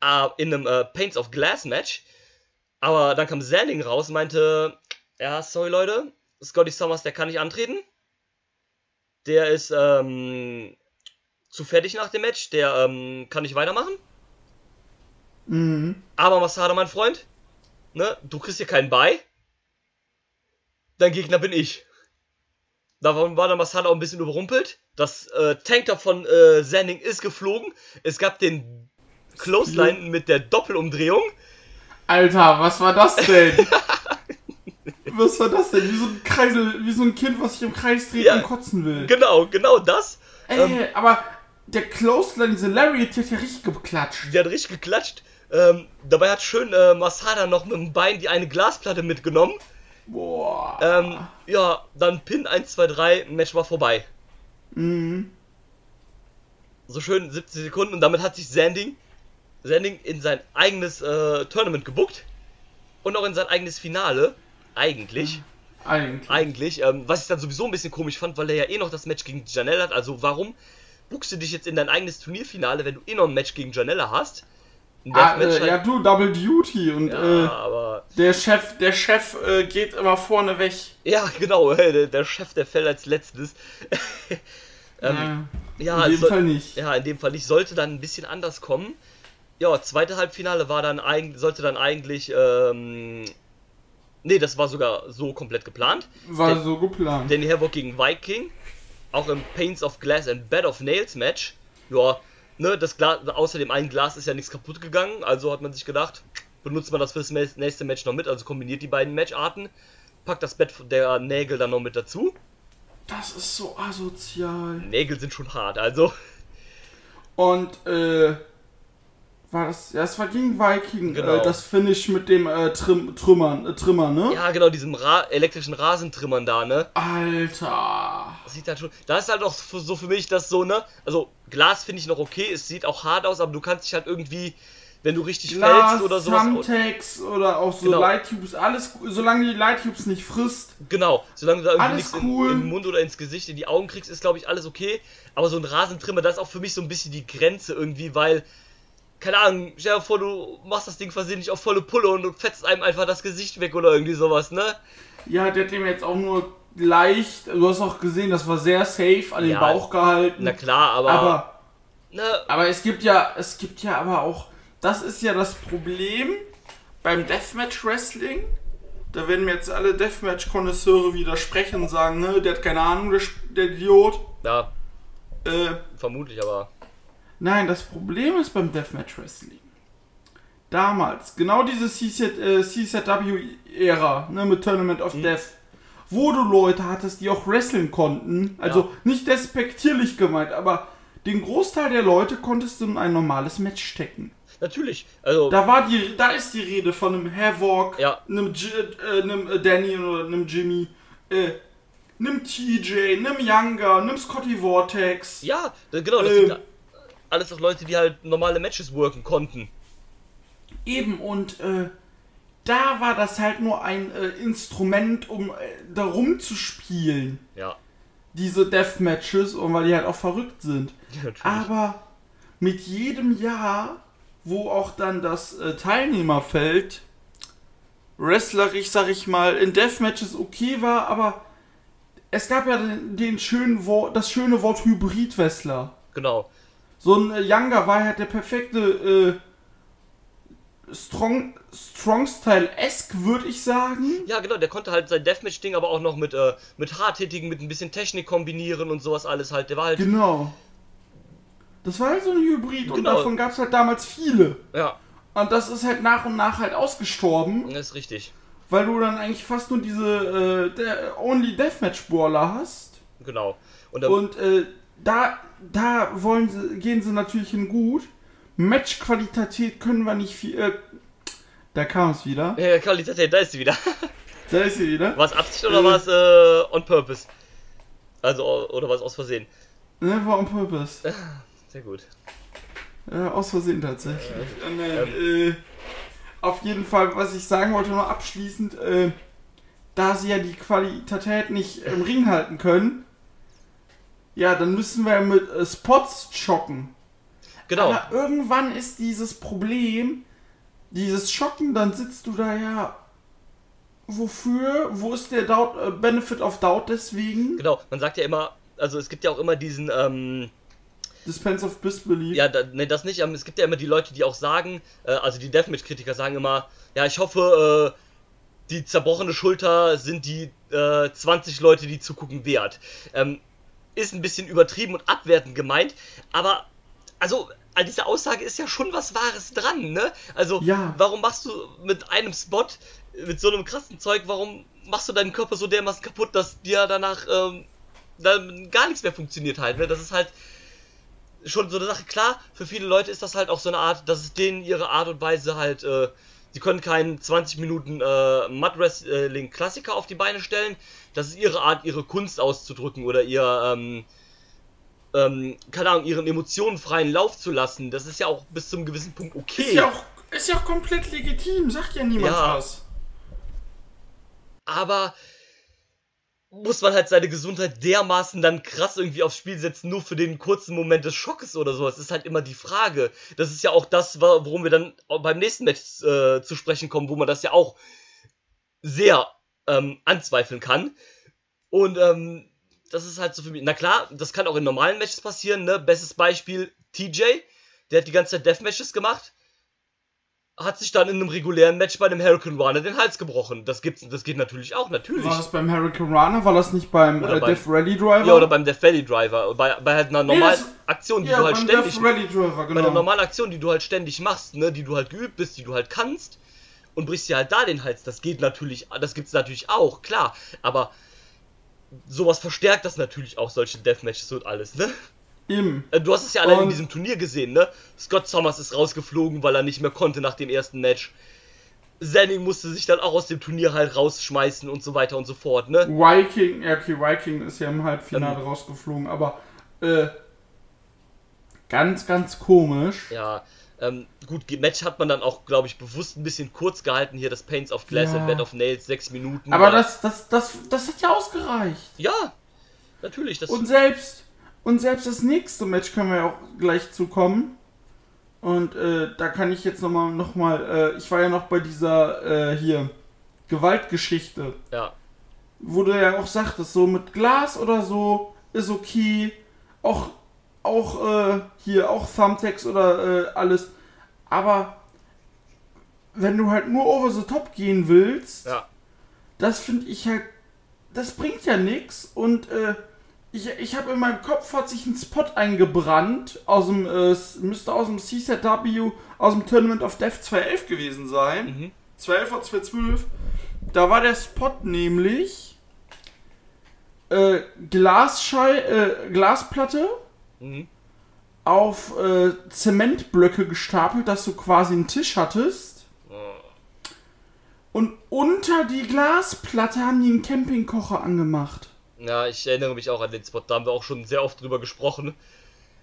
Äh, in einem äh, Paints of Glass Match. Aber dann kam Zanding raus und meinte: Ja, sorry Leute, Scotty Summers, der kann nicht antreten. Der ist ähm, zu fertig nach dem Match, der ähm, kann nicht weitermachen. Mhm. Aber Masada, mein Freund, ne, du kriegst hier keinen bei. Dein Gegner bin ich. Da war der Masada auch ein bisschen überrumpelt. Das äh, Tanktop von äh, Zanding ist geflogen. Es gab den Clothesline mit der Doppelumdrehung. Alter, was war das denn? was war das denn? Wie so ein Kreisel, wie so ein Kind, was sich im Kreis dreht Ja. und kotzen will. Genau, genau das. Ey, Ähm, aber der Clothesline, diese Lariat, die hat ja richtig geklatscht. der hat richtig geklatscht. Ähm, dabei hat schön äh, Masada noch mit dem Bein die eine Glasplatte mitgenommen. Boah. Ähm, ja, dann Pin 1, 2, 3, Match war vorbei. Mhm. so schön 17 Sekunden und damit hat sich Sanding, Sanding in sein eigenes äh, Tournament gebuckt und auch in sein eigenes Finale. Eigentlich, Eigentlich. eigentlich, ähm, was ich dann sowieso ein bisschen komisch fand, weil er ja eh noch das Match gegen Janelle hat. Also warum buchst du dich jetzt in dein eigenes Turnierfinale, wenn du eh noch ein Match gegen Janelle hast? Ah, äh, ja, halt- du, Double Duty und ja, äh, aber der Chef, der Chef äh, geht immer vorne weg. ja, genau, der, der Chef, der fällt als letztes. ähm, ja, in dem soll- Fall nicht. Ja, in dem Fall nicht. Sollte dann ein bisschen anders kommen. Ja, zweite Halbfinale war dann eigentlich, sollte dann eigentlich, ähm, nee, das war sogar so komplett geplant. War der- so geplant. Danny Havoc gegen Viking, auch im Paints of Glass and Bed of Nails Match. Ja, ne, das Glas, außer dem einen Glas ist ja nichts kaputt gegangen, also hat man sich gedacht, benutzt man das fürs nächste Match noch mit, also kombiniert die beiden Matcharten, packt das Bett der Nägel dann noch mit dazu. Das ist so asozial. Nägel sind schon hart, also. Und, äh, war das, ja, es war gegen Viking, Genau. äh, das Finish mit dem äh, Trim, Trümmern, äh, Trimmer, ne? Ja, genau, diesem Ra elektrischen Rasentrimmern da, ne? Alter. Das sieht halt schon. Da ist halt auch für- so für mich das so, ne? Also, Glas finde ich noch okay, es sieht auch hart aus, aber du kannst dich halt irgendwie, wenn du richtig Glas, fällst oder sowas. Thumbtacks oder auch so Genau. Lighttubes, alles, solange die Lighttubes nicht frisst. Genau, solange du da irgendwie nichts cool. in, in den Mund oder ins Gesicht, in die Augen kriegst, ist glaube ich alles okay. Aber so ein Rasentrimmer, das ist auch für mich so ein bisschen die Grenze irgendwie, weil, keine Ahnung, stell dir vor, du machst das Ding versehentlich auf volle Pulle und du fetzt einem einfach das Gesicht weg oder irgendwie sowas, ne? Ja, der hat dem jetzt auch nur leicht, du hast auch gesehen, das war sehr safe an den Ja, Bauch gehalten. Na klar, aber. aber, ne, aber es gibt ja, es gibt ja aber auch, das ist ja das Problem beim Deathmatch Wrestling. Da werden mir jetzt alle Deathmatch-Konnoisseure widersprechen und sagen, ne, der hat keine Ahnung, der, der Idiot. Ja, Äh, vermutlich, aber. Nein, das Problem ist beim Deathmatch Wrestling. Damals, genau diese CZ, äh, CZW-Ära, ne, mit Tournament of Death, wo du Leute hattest, die auch wresteln konnten. Also Ja. nicht despektierlich gemeint, aber den Großteil der Leute konntest du in ein normales Match stecken. Natürlich. Also, Da war die, da ist die Rede von einem Havoc, Ja. einem, J, äh, einem äh, Danny oder einem Jimmy, äh, einem TJ, einem Younger, einem Scotty Vortex. ja, genau, das Ähm. Alles auch Leute, die halt normale Matches worken konnten. Eben, und äh, da war das halt nur ein äh, Instrument, um äh, da rumzuspielen. Ja. Diese Deathmatches, und weil die halt auch verrückt sind. Natürlich. Aber mit jedem Jahr, wo auch dann das äh, Teilnehmerfeld wrestlerisch, sag ich mal, in Deathmatches okay war, aber es gab ja den, den schönen Wort, das schöne Wort Hybrid-Wrestler. Genau. So ein äh, Younger war halt der perfekte äh, Strong, Strong-Style-esque, würde ich sagen. Ja, genau, der konnte halt sein Deathmatch-Ding aber auch noch mit, äh, mit Hardhittigen, mit ein bisschen Technik kombinieren und sowas alles halt. Der war halt. Genau. Das war halt so ein Hybrid und Genau. davon gab es halt damals viele. Ja, Und das ist halt nach und nach halt ausgestorben. das ist richtig. Weil du dann eigentlich fast nur diese äh, Only Deathmatch Brawler hast. Genau. Und, dann, Und äh, da, da wollen sie, gehen sie natürlich hin gut. Matchqualität können wir nicht viel. Äh, da kam es wieder. äh, Qualität, da ist sie wieder. Da ist sie wieder. War es Absicht oder Äh. war es äh, on purpose? Also, oder war es aus Versehen? Ne, war on purpose. Sehr gut. Ja, aus Versehen tatsächlich. Äh, äh, auf jeden Fall, was ich sagen wollte, noch abschließend, äh, da sie ja die Qualität nicht im Ring halten können, ja, dann müssen wir mit äh, Spots schocken. Genau. Aber irgendwann ist dieses Problem, dieses Schocken, dann sitzt du da ja. Wofür? Wo ist der Doubt, äh, Benefit of Doubt deswegen? Genau. Man sagt ja immer, also es gibt ja auch immer diesen, ähm, Dispense of Disbelief. ja, da, ne, das nicht, aber es gibt ja immer die Leute, die auch sagen, äh, also die Deathmatch-Kritiker sagen immer, ja, ich hoffe, äh, die zerbrochene Schulter sind die äh, 20 Leute, die zugucken wert. Ähm, ist ein bisschen übertrieben und abwertend gemeint, aber also an dieser Aussage ist ja schon was Wahres dran, ne? Also Ja. warum machst du mit einem Spot, mit so einem krassen Zeug, warum machst du deinen Körper so dermaßen kaputt, dass dir danach ähm, dann gar nichts mehr funktioniert halt, ne? Das ist halt schon so eine Sache. Klar, für viele Leute ist das halt auch so eine Art, das ist denen ihre Art und Weise halt, äh, sie können keinen 20 Minuten äh, Mud Wrestling Klassiker auf die Beine stellen. Das ist ihre Art, ihre Kunst auszudrücken oder ihr, ähm, ähm, keine Ahnung, ihren Emotionen freien Lauf zu lassen. Das ist ja auch bis zum gewissen Punkt okay. Ist ja, auch, ist ja auch komplett legitim, sagt ja niemand Ja. was. aber muss man halt seine Gesundheit dermaßen dann krass irgendwie aufs Spiel setzen, nur für den kurzen Moment des Schockes oder so. Das ist halt immer die Frage. Das ist ja auch das, worum wir dann beim nächsten Match äh, zu sprechen kommen, wo man das ja auch sehr ähm, anzweifeln kann. Und ähm, das ist halt so für mich. Na klar, das kann auch in normalen Matches passieren, ne? Bestes Beispiel TJ, der hat die ganze Zeit Deathmatches gemacht hat sich dann in einem regulären Match bei einem Hurricane Runner den Hals gebrochen. Das gibt's, das geht natürlich auch, natürlich. War das beim Hurricane Runner? War das nicht beim äh, beim- Death Rally Driver? Ja, oder beim Death Valley Driver. Bei, bei halt einer normalen das- Aktion, die ja, du halt ständig. Death Rally Driver, Bei einer genau. normalen Aktion, die du halt ständig machst, ne, die du halt geübt bist, die du halt kannst und brichst dir halt da den Hals. Das geht natürlich, das gibt's natürlich auch, klar. Aber sowas verstärkt das natürlich auch, solche Deathmatches und alles, ne? Eben. Äh, Du hast es ja allein in diesem Turnier gesehen, ne? Scott Thomas ist rausgeflogen, weil er nicht mehr konnte nach dem ersten Match. Zenning musste sich dann auch aus dem Turnier halt rausschmeißen und so weiter und so fort, ne? Viking, ja, okay, Viking ist ja im Halbfinale Ähm. rausgeflogen, aber äh, ganz, ganz komisch. Ja, ähm, gut, Match hat man dann auch, glaube ich, bewusst ein bisschen kurz gehalten. Hier das Paints of Glass Ja. und Bed of Nails, sechs Minuten. Aber war- das, das, das, das hat ja ausgereicht. Ja, natürlich. Das, Und selbst, und selbst das nächste Match können wir ja auch gleich zukommen. Und äh, da kann ich jetzt nochmal, noch mal, äh, ich war ja noch bei dieser äh, hier Gewaltgeschichte, ja, wo du ja auch sagtest, so mit Glas oder so ist okay. Auch, auch äh, hier, auch Thumbtacks oder äh, alles. Aber wenn du halt nur over the top gehen willst, Ja. das finde ich halt, das bringt ja nichts. Und äh, ich, ich habe in meinem Kopf hat sich ein Spot eingebrannt aus dem, äh, müsste aus dem CZW, aus dem Tournament of Death 2011 gewesen sein. Mhm. 2011 oder 2012. Da war der Spot nämlich äh, Glasschei, äh, Glasplatte Mhm. auf äh, Zementblöcke gestapelt, dass du quasi einen Tisch hattest. Und unter die Glasplatte haben die einen Campingkocher angemacht. Ja, ich erinnere mich auch an den Spot, da haben wir auch schon sehr oft drüber gesprochen.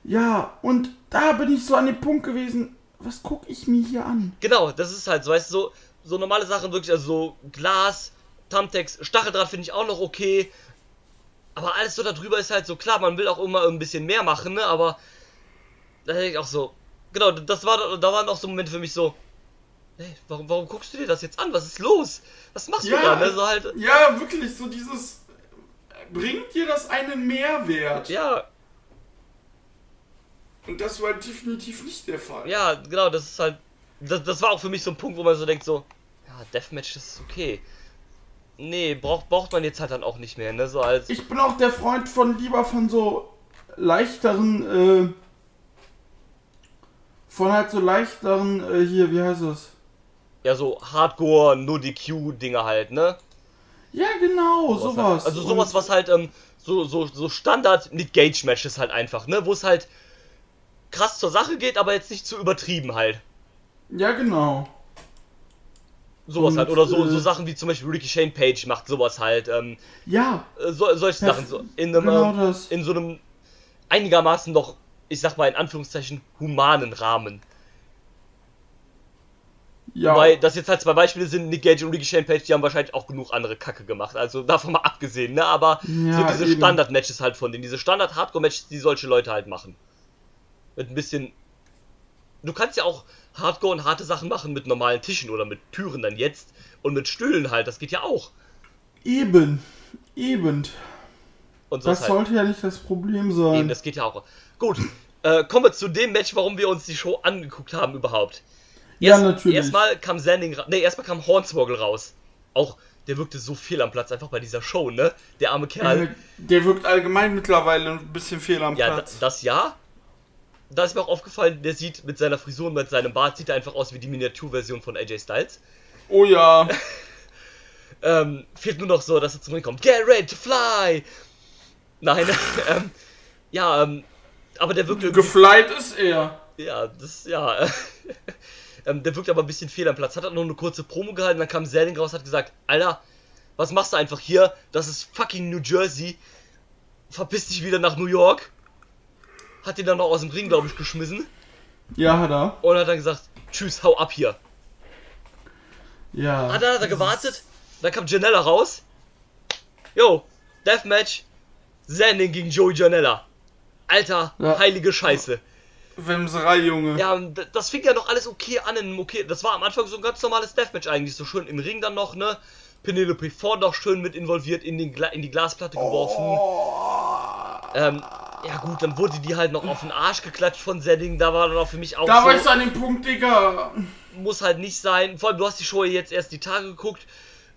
Ja, und da bin ich so an dem Punkt gewesen, was guck ich mir hier an? Genau, das ist halt so, weißt du, so, so normale Sachen wirklich, also so Glas, Tamtex, Stacheldraht finde ich auch noch okay. Aber alles so darüber ist halt so klar, man will auch immer ein bisschen mehr machen, ne? Aber da denke ich auch so, genau, das war, da waren auch so Momente für mich so, hey, warum, warum guckst du dir das jetzt an? Was ist los? Was machst du da? Ne? So halt, ja, wirklich, so dieses, bringt dir das einen Mehrwert? ja, Und das war definitiv nicht der Fall. ja, genau, das ist halt, das, das war auch für mich so ein Punkt, wo man so denkt so, ja, Deathmatch, das ist okay. Nee, braucht, braucht man jetzt halt dann auch nicht mehr, ne? So als. Ich bin auch der Freund von lieber von so leichteren, äh, von halt so leichteren, äh, hier, wie heißt es? Ja, so Hardcore, no DQ-Dinger halt, ne? Ja, genau, sowas. Halt, also sowas, was halt, ähm, so, so, so Standard Nick Gage-Matches halt einfach, ne? Wo es halt krass zur Sache geht, aber jetzt nicht zu übertrieben halt. Ja, genau. Sowas Und, halt. Oder so, äh, so Sachen wie zum Beispiel Ricky Shane Page macht sowas halt. Ähm, Ja, äh, so, solche Sachen. So in einem, genau ähm, das. in so einem einigermaßen noch, ich sag mal in Anführungszeichen, humanen Rahmen. Ja. Wobei das jetzt halt zwei Beispiele sind, Nick Gage und Ricky Shane Page, die haben wahrscheinlich auch genug andere Kacke gemacht. Also davon mal abgesehen, ne? Aber Ja, so diese eben. Standard-Matches halt von denen, diese Standard-Hardcore-Matches, die solche Leute halt machen. Mit ein bisschen. Du kannst ja auch Hardcore und harte Sachen machen mit normalen Tischen oder mit Türen dann jetzt und mit Stühlen halt, das geht ja auch. Eben. Eben. Und Das halt. sollte ja nicht das Problem Eben, sein. das geht ja auch. Gut, äh, kommen wir zu dem Match, warum wir uns die Show angeguckt haben überhaupt. Ja, natürlich. Erstmal kam Sanding, nee, erstmal kam Hornswoggle raus. Auch, der wirkte so viel am Platz einfach bei dieser Show, ne? Der arme Kerl. Äh, der wirkt allgemein mittlerweile ein bisschen fehl am ja, Platz. das ja. Da ist mir auch aufgefallen, der sieht mit seiner Frisur und mit seinem Bart, sieht er einfach aus wie die Miniaturversion von AJ Styles. oh ja. Ähm, fehlt nur noch so, dass er zum Ring kommt. Get ready to fly! Nein, ähm, ja, ähm, aber der wirkt irgendwie Geflight ist er. Ja, das, ja. ähm, der wirkt aber ein bisschen fehl am Platz. Hat dann nur eine kurze Promo gehalten, dann kam Selling raus, hat gesagt, Alter, was machst du einfach hier? Das ist fucking New Jersey. Verpiss dich wieder nach New York. Hat ihn dann noch aus dem Ring, glaube ich, geschmissen. Ja, hat er. Und hat dann gesagt, tschüss, hau ab hier. Ja. Hat er, hat er gewartet, dann kam Janella raus. Jo, Deathmatch. Sanding gegen Joey Janella. Alter, Ja. heilige Scheiße. Wemserei, Junge. Ja, das fing ja noch alles okay an in einem okay. Das war am Anfang so ein ganz normales Deathmatch eigentlich, so schön im Ring dann noch, ne? Penelope Ford noch schön mit involviert, in, den Gla in die Glasplatte geworfen. Ähm, ja gut, dann wurde die halt noch auf den Arsch geklatscht von Sedding, da war dann auch für mich auch Da so, war ich an dem Punkt, Digga. muss halt nicht sein. Vor allem, du hast die Show jetzt erst die Tage geguckt,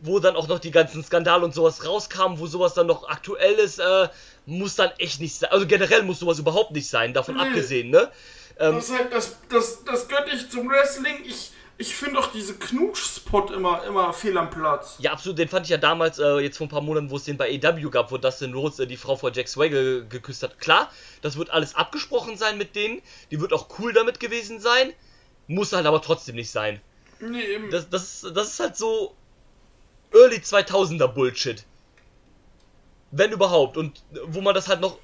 wo dann auch noch die ganzen Skandale und sowas rauskamen, wo sowas dann noch aktuell ist, äh, muss dann echt nicht sein. Also generell muss sowas überhaupt nicht sein, davon Nee. abgesehen, ne? Ähm, Das ist halt das, das, das gehört nicht zum Wrestling. Ich, ich finde auch diese Knutsch-Spot immer, immer fehl am Platz. Ja, absolut. Den fand ich ja damals, äh, jetzt vor ein paar Monaten, wo es den bei AW gab, wo Dustin Rhodes äh, die Frau vor Jack Swagger geküsst hat. Klar, das wird alles abgesprochen sein mit denen. Die wird auch cool damit gewesen sein. Muss halt aber trotzdem nicht sein. Nee, eben. Das, das, ist- das ist halt so Early 2000er Bullshit. Wenn überhaupt. Und äh, wo man das halt noch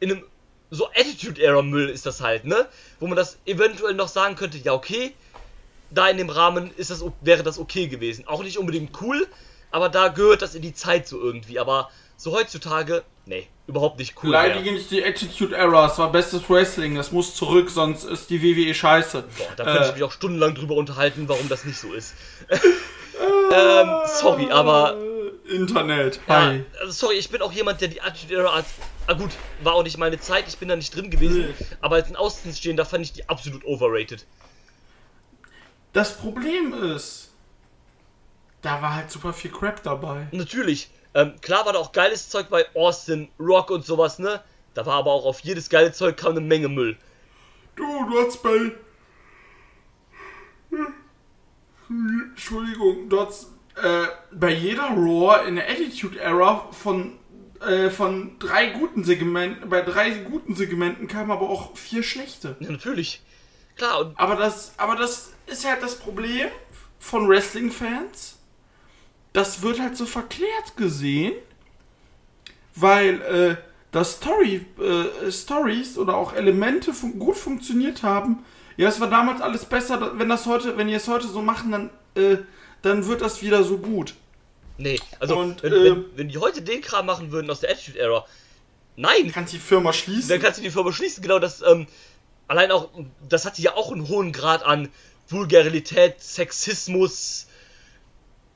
in einem so Attitude-Era-Müll ist das halt, ne? Wo man das eventuell noch sagen könnte, ja, okay, da in dem Rahmen ist das, wäre das okay gewesen. Auch nicht unbedingt cool, aber da gehört das in die Zeit so irgendwie. Aber so heutzutage, nee, überhaupt nicht cool. Beleidige mehr. nicht die Attitude Era. Es war bestes Wrestling. Das muss zurück, sonst ist die WWE scheiße. Boah, da könnte ich Äh, mich auch stundenlang drüber unterhalten, warum das nicht so ist. ähm, sorry, aber Internet. Ja, Hi. also sorry, ich bin auch jemand, der die Attitude Era als. Ah gut, war auch nicht meine Zeit, ich bin da nicht drin gewesen. Aber als ein Außenstehender fand ich die absolut overrated. Das Problem ist, da war halt super viel Crap dabei. Natürlich. Ähm, klar war da auch geiles Zeug bei Austin, Rock und sowas, ne? Da war aber auch auf jedes geile Zeug kam eine Menge Müll. Du, du hast bei. Entschuldigung, du hast äh, bei jeder Raw in der Attitude Era von, äh, von drei guten Segmenten, bei drei guten Segmenten kamen aber auch vier schlechte. Ja, natürlich. Klar, und Aber das, aber das ist halt das Problem von Wrestling-Fans. Das wird halt so verklärt gesehen, weil äh, das Story, äh, Stories oder auch Elemente fun gut funktioniert haben. Ja, es war damals alles besser. Wenn das heute, wenn die es heute so machen, dann, äh, dann wird das wieder so gut. nee, also Und, wenn, äh, wenn, wenn die heute den Kram machen würden aus der Attitude Era, nein, Kannst die Firma schließen? dann kannst du die Firma schließen. Genau, das, ähm, allein auch, das hatte ja auch einen hohen Grad an Vulgarität, Sexismus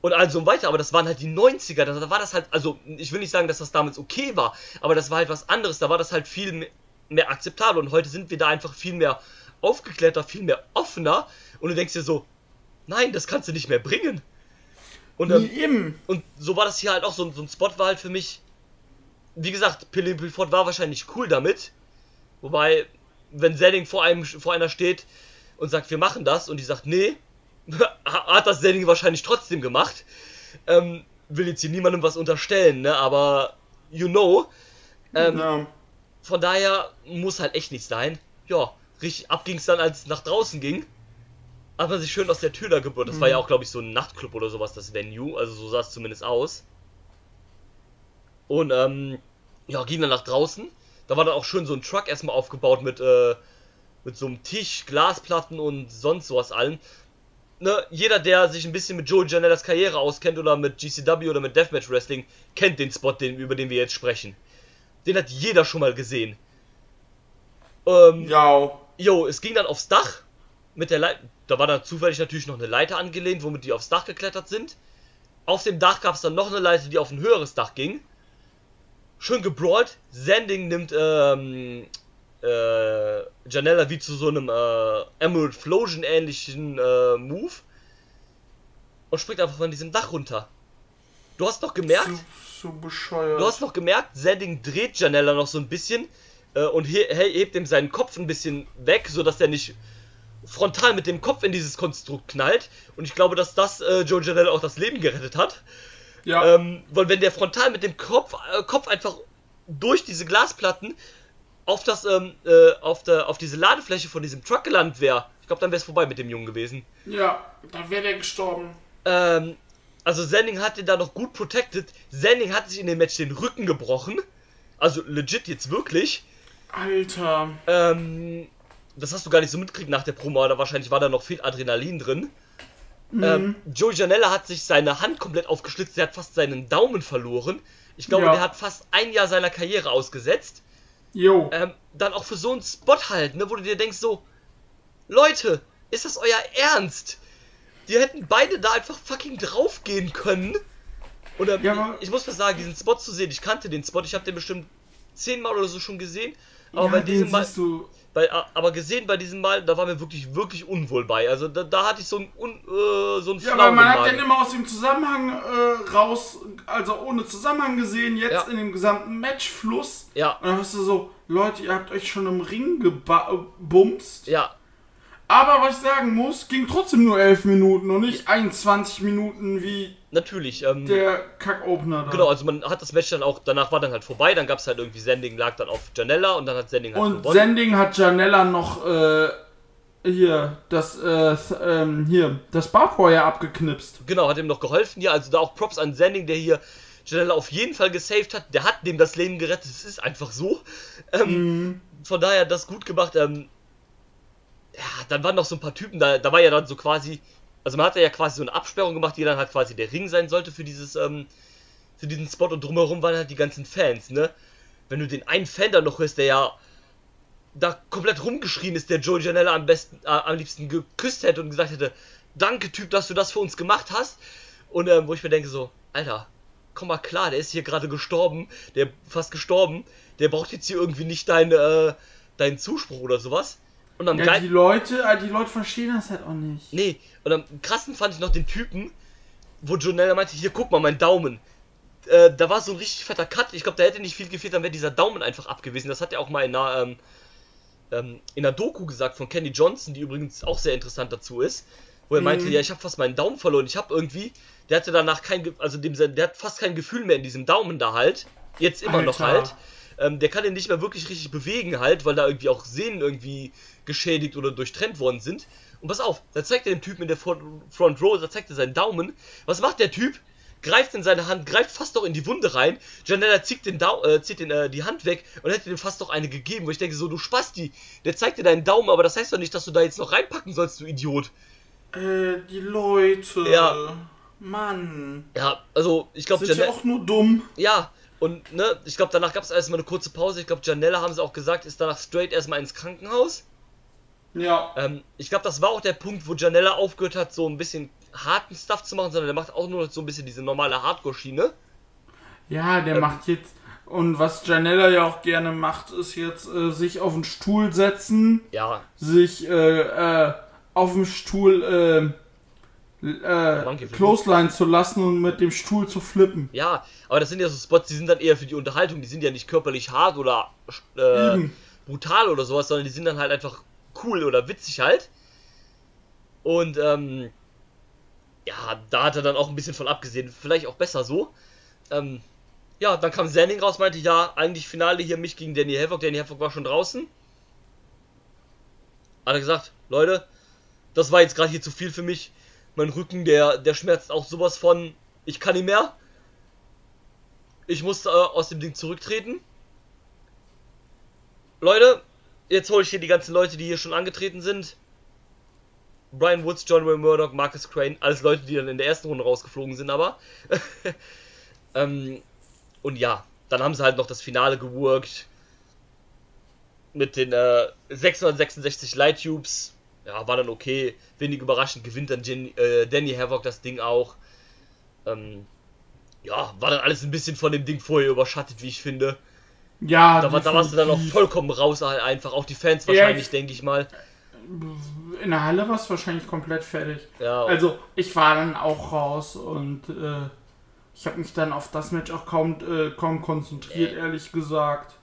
und all so weiter, aber das waren halt die 90er, da war das halt, also ich will nicht sagen, dass das damals okay war, aber das war halt was anderes, da war das halt viel mehr, mehr akzeptabel und heute sind wir da einfach viel mehr aufgeklärter, viel mehr offener und du denkst dir so, nein, das kannst du nicht mehr bringen. Und, ähm, und so war das hier halt auch, so, ein- so ein Spot war halt für mich, wie gesagt, Pilly Pilford war wahrscheinlich cool damit, wobei, wenn Zenning vor einem, vor einer steht und sagt, wir machen das, und die sagt, nee, hat das Zenning wahrscheinlich trotzdem gemacht. Ähm, will jetzt hier niemandem was unterstellen, ne, aber you know. Ähm, ja. Von daher muss halt echt nicht sein. Ja, richtig ab ging's dann, als es nach draußen ging. Hat man sich schön aus der Tür da geburt. Das war ja auch, glaube ich, so ein Nachtclub oder sowas, das Venue. Also so sah es zumindest aus. Und ähm, ja, ging dann nach draußen. Da war dann auch schön so ein Truck erstmal aufgebaut mit, äh, mit so einem Tisch, Glasplatten und sonst sowas allem. Ne, jeder, der sich ein bisschen mit Joe Janellas Karriere auskennt oder mit GCW oder mit Deathmatch Wrestling, kennt den Spot, den, über den wir jetzt sprechen. Den hat jeder schon mal gesehen. Ähm, Ja. Jo, es ging dann aufs Dach mit der Leiter. Da war dann zufällig natürlich noch eine Leiter angelehnt, womit die aufs Dach geklettert sind. Auf dem Dach gab es dann noch eine Leiter, die auf ein höheres Dach ging. Schön gebrawlt. Sanding nimmt ähm, äh, Janella wie zu so einem äh, Emerald Flosion ähnlichen äh, Move und springt einfach von diesem Dach runter. Du hast noch gemerkt, So, so bescheuert. Du hast noch gemerkt, Zeding dreht Janella noch so ein bisschen äh, und he he hebt ihm seinen Kopf ein bisschen weg, sodass er nicht frontal mit dem Kopf in dieses Konstrukt knallt. Und ich glaube, dass das äh, Joe Janella auch das Leben gerettet hat. ja. Ähm, weil wenn der frontal mit dem Kopf, äh, Kopf einfach durch diese Glasplatten auf das, ähm, äh, auf, der, auf diese Ladefläche von diesem Truck gelandet wäre, ich glaube, dann wäre es vorbei mit dem Jungen gewesen. ja, da wäre der gestorben. Ähm, also Zending hat den da noch gut protected. Zending hat sich in dem Match den Rücken gebrochen. Also legit jetzt wirklich. Alter. Ähm, das hast du gar nicht so mitgekriegt nach der Promo, oder wahrscheinlich war da noch viel Adrenalin drin. Ähm, Joe Janella hat sich seine Hand komplett aufgeschlitzt, der hat fast seinen Daumen verloren. Ich glaube, Ja. der hat fast ein Jahr seiner Karriere ausgesetzt. Jo. Ähm, dann auch für so einen Spot halt, ne, wo du dir denkst so, Leute, ist das euer Ernst? Die hätten beide da einfach fucking draufgehen können. Oder Ja, aber- ich muss was sagen, diesen Spot zu sehen, ich kannte den Spot, ich habe den bestimmt zehnmal oder so schon gesehen. Aber ja, bei diesem Mal, du. Bei, aber gesehen bei diesem Mal, da war mir wirklich, wirklich unwohl bei. Also da, da hatte ich so ein, un, äh, so ein Ja, weil man hat den immer aus dem Zusammenhang äh, raus, also ohne Zusammenhang gesehen, jetzt Ja. in dem gesamten Matchfluss. Ja, Und dann hast du so, Leute, ihr habt euch schon im Ring gebumst. ja, Aber was ich sagen muss, ging trotzdem nur 11 Minuten und nicht 21 Minuten wie natürlich. Ähm, der Kack-Opener da. Genau, also man hat das Match dann auch, danach war dann halt vorbei, dann gab es halt irgendwie Sending lag dann auf Janella und dann hat Sending halt Und gewonnen. Sending hat Janella noch äh, hier das äh, ähm, hier das Barbwire abgeknipst. Genau, hat ihm noch geholfen hier. Also da auch Props an Sending, der hier Janella auf jeden Fall gesaved hat. Der hat dem das Leben gerettet. Es ist einfach so. Ähm, Von daher das gut gemacht. Ähm, ja, dann waren noch so ein paar Typen, da, da war ja dann so quasi, also man hatte ja quasi so eine Absperrung gemacht, die dann halt quasi der Ring sein sollte für dieses, ähm, für diesen Spot und drumherum waren halt die ganzen Fans, ne? Wenn du den einen Fan da noch hörst, der ja da komplett rumgeschrien ist, der Joe Janella am besten, äh, am liebsten geküsst hätte und gesagt hätte, danke Typ, dass du das für uns gemacht hast. Und ähm, wo ich mir denke so, Alter, komm mal klar, der ist hier gerade gestorben, der fast gestorben, der braucht jetzt hier irgendwie nicht deine, äh, deinen Zuspruch oder sowas. Und am Ja, die Leute, äh, die Leute verstehen das halt auch nicht. Nee, und am krassen fand ich noch den Typen, wo Jonella meinte, hier guck mal, mein Daumen. Äh, da war so ein richtig fetter Cut. Ich glaube, da hätte nicht viel gefehlt, dann wäre dieser Daumen einfach abgewesen. Das hat er auch mal in einer, ähm, ähm, in einer Doku gesagt von Kenny Johnson, die übrigens auch sehr interessant dazu ist. Wo er meinte, Mhm. ja, ich habe fast meinen Daumen verloren. Ich habe irgendwie, der hatte danach kein, also dem, der hat fast kein Gefühl mehr in diesem Daumen da halt. Jetzt immer noch Alter. halt. Ähm, der kann den nicht mehr wirklich richtig bewegen halt, weil da irgendwie auch Sehnen irgendwie geschädigt oder durchtrennt worden sind. Und pass auf, da zeigt er dem Typen in der Front, Row, da zeigt er seinen Daumen. Was macht der Typ? Greift in seine Hand, greift fast doch in die Wunde rein. Janella zieht, den Dau äh, zieht den, äh, die Hand weg und hätte dem fast doch eine gegeben. Wo ich denke, so, du Spasti, der zeigt dir deinen Daumen, aber das heißt doch nicht, dass du da jetzt noch reinpacken sollst, du Idiot. Äh, die Leute. Ja. Mann. Ja, also, ich glaube, Sind ja Janella. auch nur dumm. Ja, und ne, ich glaube, danach gab es erstmal eine kurze Pause. Ich glaube, Janella haben sie auch gesagt, ist danach straight erstmal ins Krankenhaus. Ja. Ähm, ich glaube, das war auch der Punkt, wo Janella aufgehört hat, so ein bisschen harten Stuff zu machen, sondern der macht auch nur so ein bisschen diese normale Hardcore-Schiene. Ja, der Ähm. macht jetzt. Und was Janella ja auch gerne macht, ist jetzt äh, sich auf den Stuhl setzen, Ja, sich äh, äh, auf dem Stuhl äh. Clothesline zu lassen und mit dem Stuhl zu flippen. ja, aber das sind ja so Spots, die sind dann eher für die Unterhaltung, die sind ja nicht körperlich hart oder äh, brutal oder sowas, sondern die sind dann halt einfach cool oder witzig halt. Und ähm, ja, da hat er dann auch ein bisschen von abgesehen. Vielleicht auch besser so. Ähm, ja, dann kam Zanning raus, meinte, ja, eigentlich Finale hier mich gegen Danny Havoc. Danny Havoc war schon draußen. Hat er gesagt, Leute, das war jetzt gerade hier zu viel für mich. Mein Rücken, der, der schmerzt auch sowas von, ich kann nicht mehr. Ich musste äh, aus dem Ding zurücktreten. Leute, jetzt hole ich hier die ganzen Leute, die hier schon angetreten sind. Brian Woods, John Wayne Murdoch, Marcus Crane, alles Leute, die dann in der ersten Runde rausgeflogen sind, aber. ähm, und ja, dann haben sie halt noch das Finale geworkt. Mit den äh, 666 Light Tubes. Ja, war dann okay. Wenig überraschend gewinnt dann Jenny, äh, Danny Havoc das Ding auch. Ähm, ja, war dann alles ein bisschen von dem Ding vorher überschattet, wie ich finde. Ja, Da, war, da warst du dann auch vollkommen raus, halt einfach. Auch die Fans Ja, wahrscheinlich, ich- denke ich mal. In der Halle war es wahrscheinlich komplett fertig. Ja, Also, ich war dann auch raus und äh, ich habe mich dann auf das Match auch kaum, äh, kaum konzentriert, ehrlich gesagt.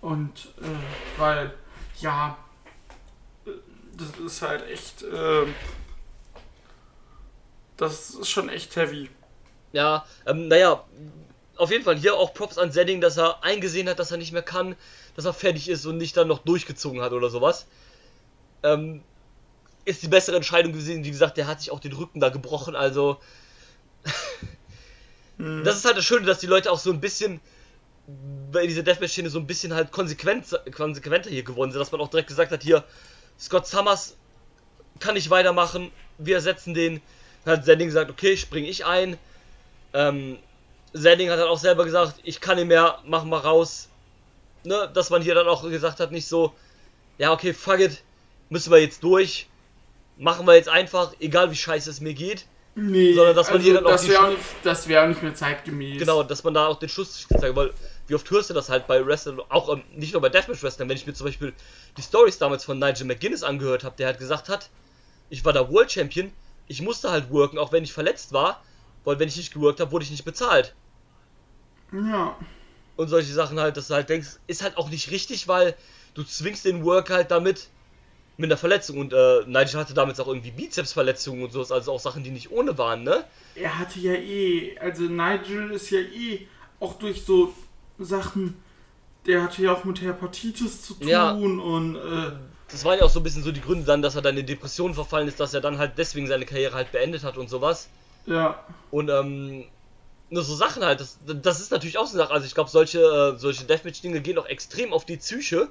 Und, äh, weil, ja, das ist halt echt, äh, das ist schon echt heavy. ja ähm, naja, auf jeden Fall hier auch Props an Zeding, dass er eingesehen hat, dass er nicht mehr kann, dass er fertig ist und nicht dann noch durchgezogen hat oder sowas. Ähm, ist die bessere Entscheidung gewesen. Wie gesagt, der hat sich auch den Rücken da gebrochen, also. Das ist halt das Schöne, dass die Leute auch so ein bisschen bei dieser Deathmatch-Szene so ein bisschen halt konsequent, konsequenter hier geworden sind, dass man auch direkt gesagt hat, hier, Scott Summers kann nicht weitermachen, wir ersetzen den. Dann hat Zending gesagt, okay, spring ich ein. Ähm, Zending hat dann auch selber gesagt, ich kann nicht mehr, mach mal raus. Ne, dass man hier dann auch gesagt hat, nicht so, ja, okay, fuck it, müssen wir jetzt durch. Machen wir jetzt einfach, egal wie scheiße es mir geht. Nee, Sondern, dass man hier dann auch das wäre auch, wär auch nicht mehr zeitgemäß. Genau, dass man da auch den Schuss gezeigt weil wie oft hörst du das halt bei Wrestlern, auch ähm, nicht nur bei Deathmatch Wrestlern, wenn ich mir zum Beispiel die Stories damals von Nigel McGuinness angehört habe, der halt gesagt hat, ich war da World Champion, ich musste halt worken, auch wenn ich verletzt war, weil wenn ich nicht geworkt habe, wurde ich nicht bezahlt. Ja. Und solche Sachen halt, dass du halt denkst, ist halt auch nicht richtig, weil du zwingst den Work halt damit mit einer Verletzung und äh, Nigel hatte damals auch irgendwie Bizepsverletzungen und sowas, also auch Sachen, die nicht ohne waren, ne? Er hatte ja eh, also Nigel ist ja eh auch durch so Sachen, der hatte ja auch mit Hepatitis zu tun Ja. und äh, das waren ja auch so ein bisschen so die Gründe dann, dass er dann in Depressionen verfallen ist, dass er dann halt deswegen seine Karriere halt beendet hat und sowas. ja. Und ähm, nur so Sachen halt, das, das ist natürlich auch so eine Sache. Also ich glaube, solche, äh, solche Deathmatch-Dinge gehen auch extrem auf die Psyche.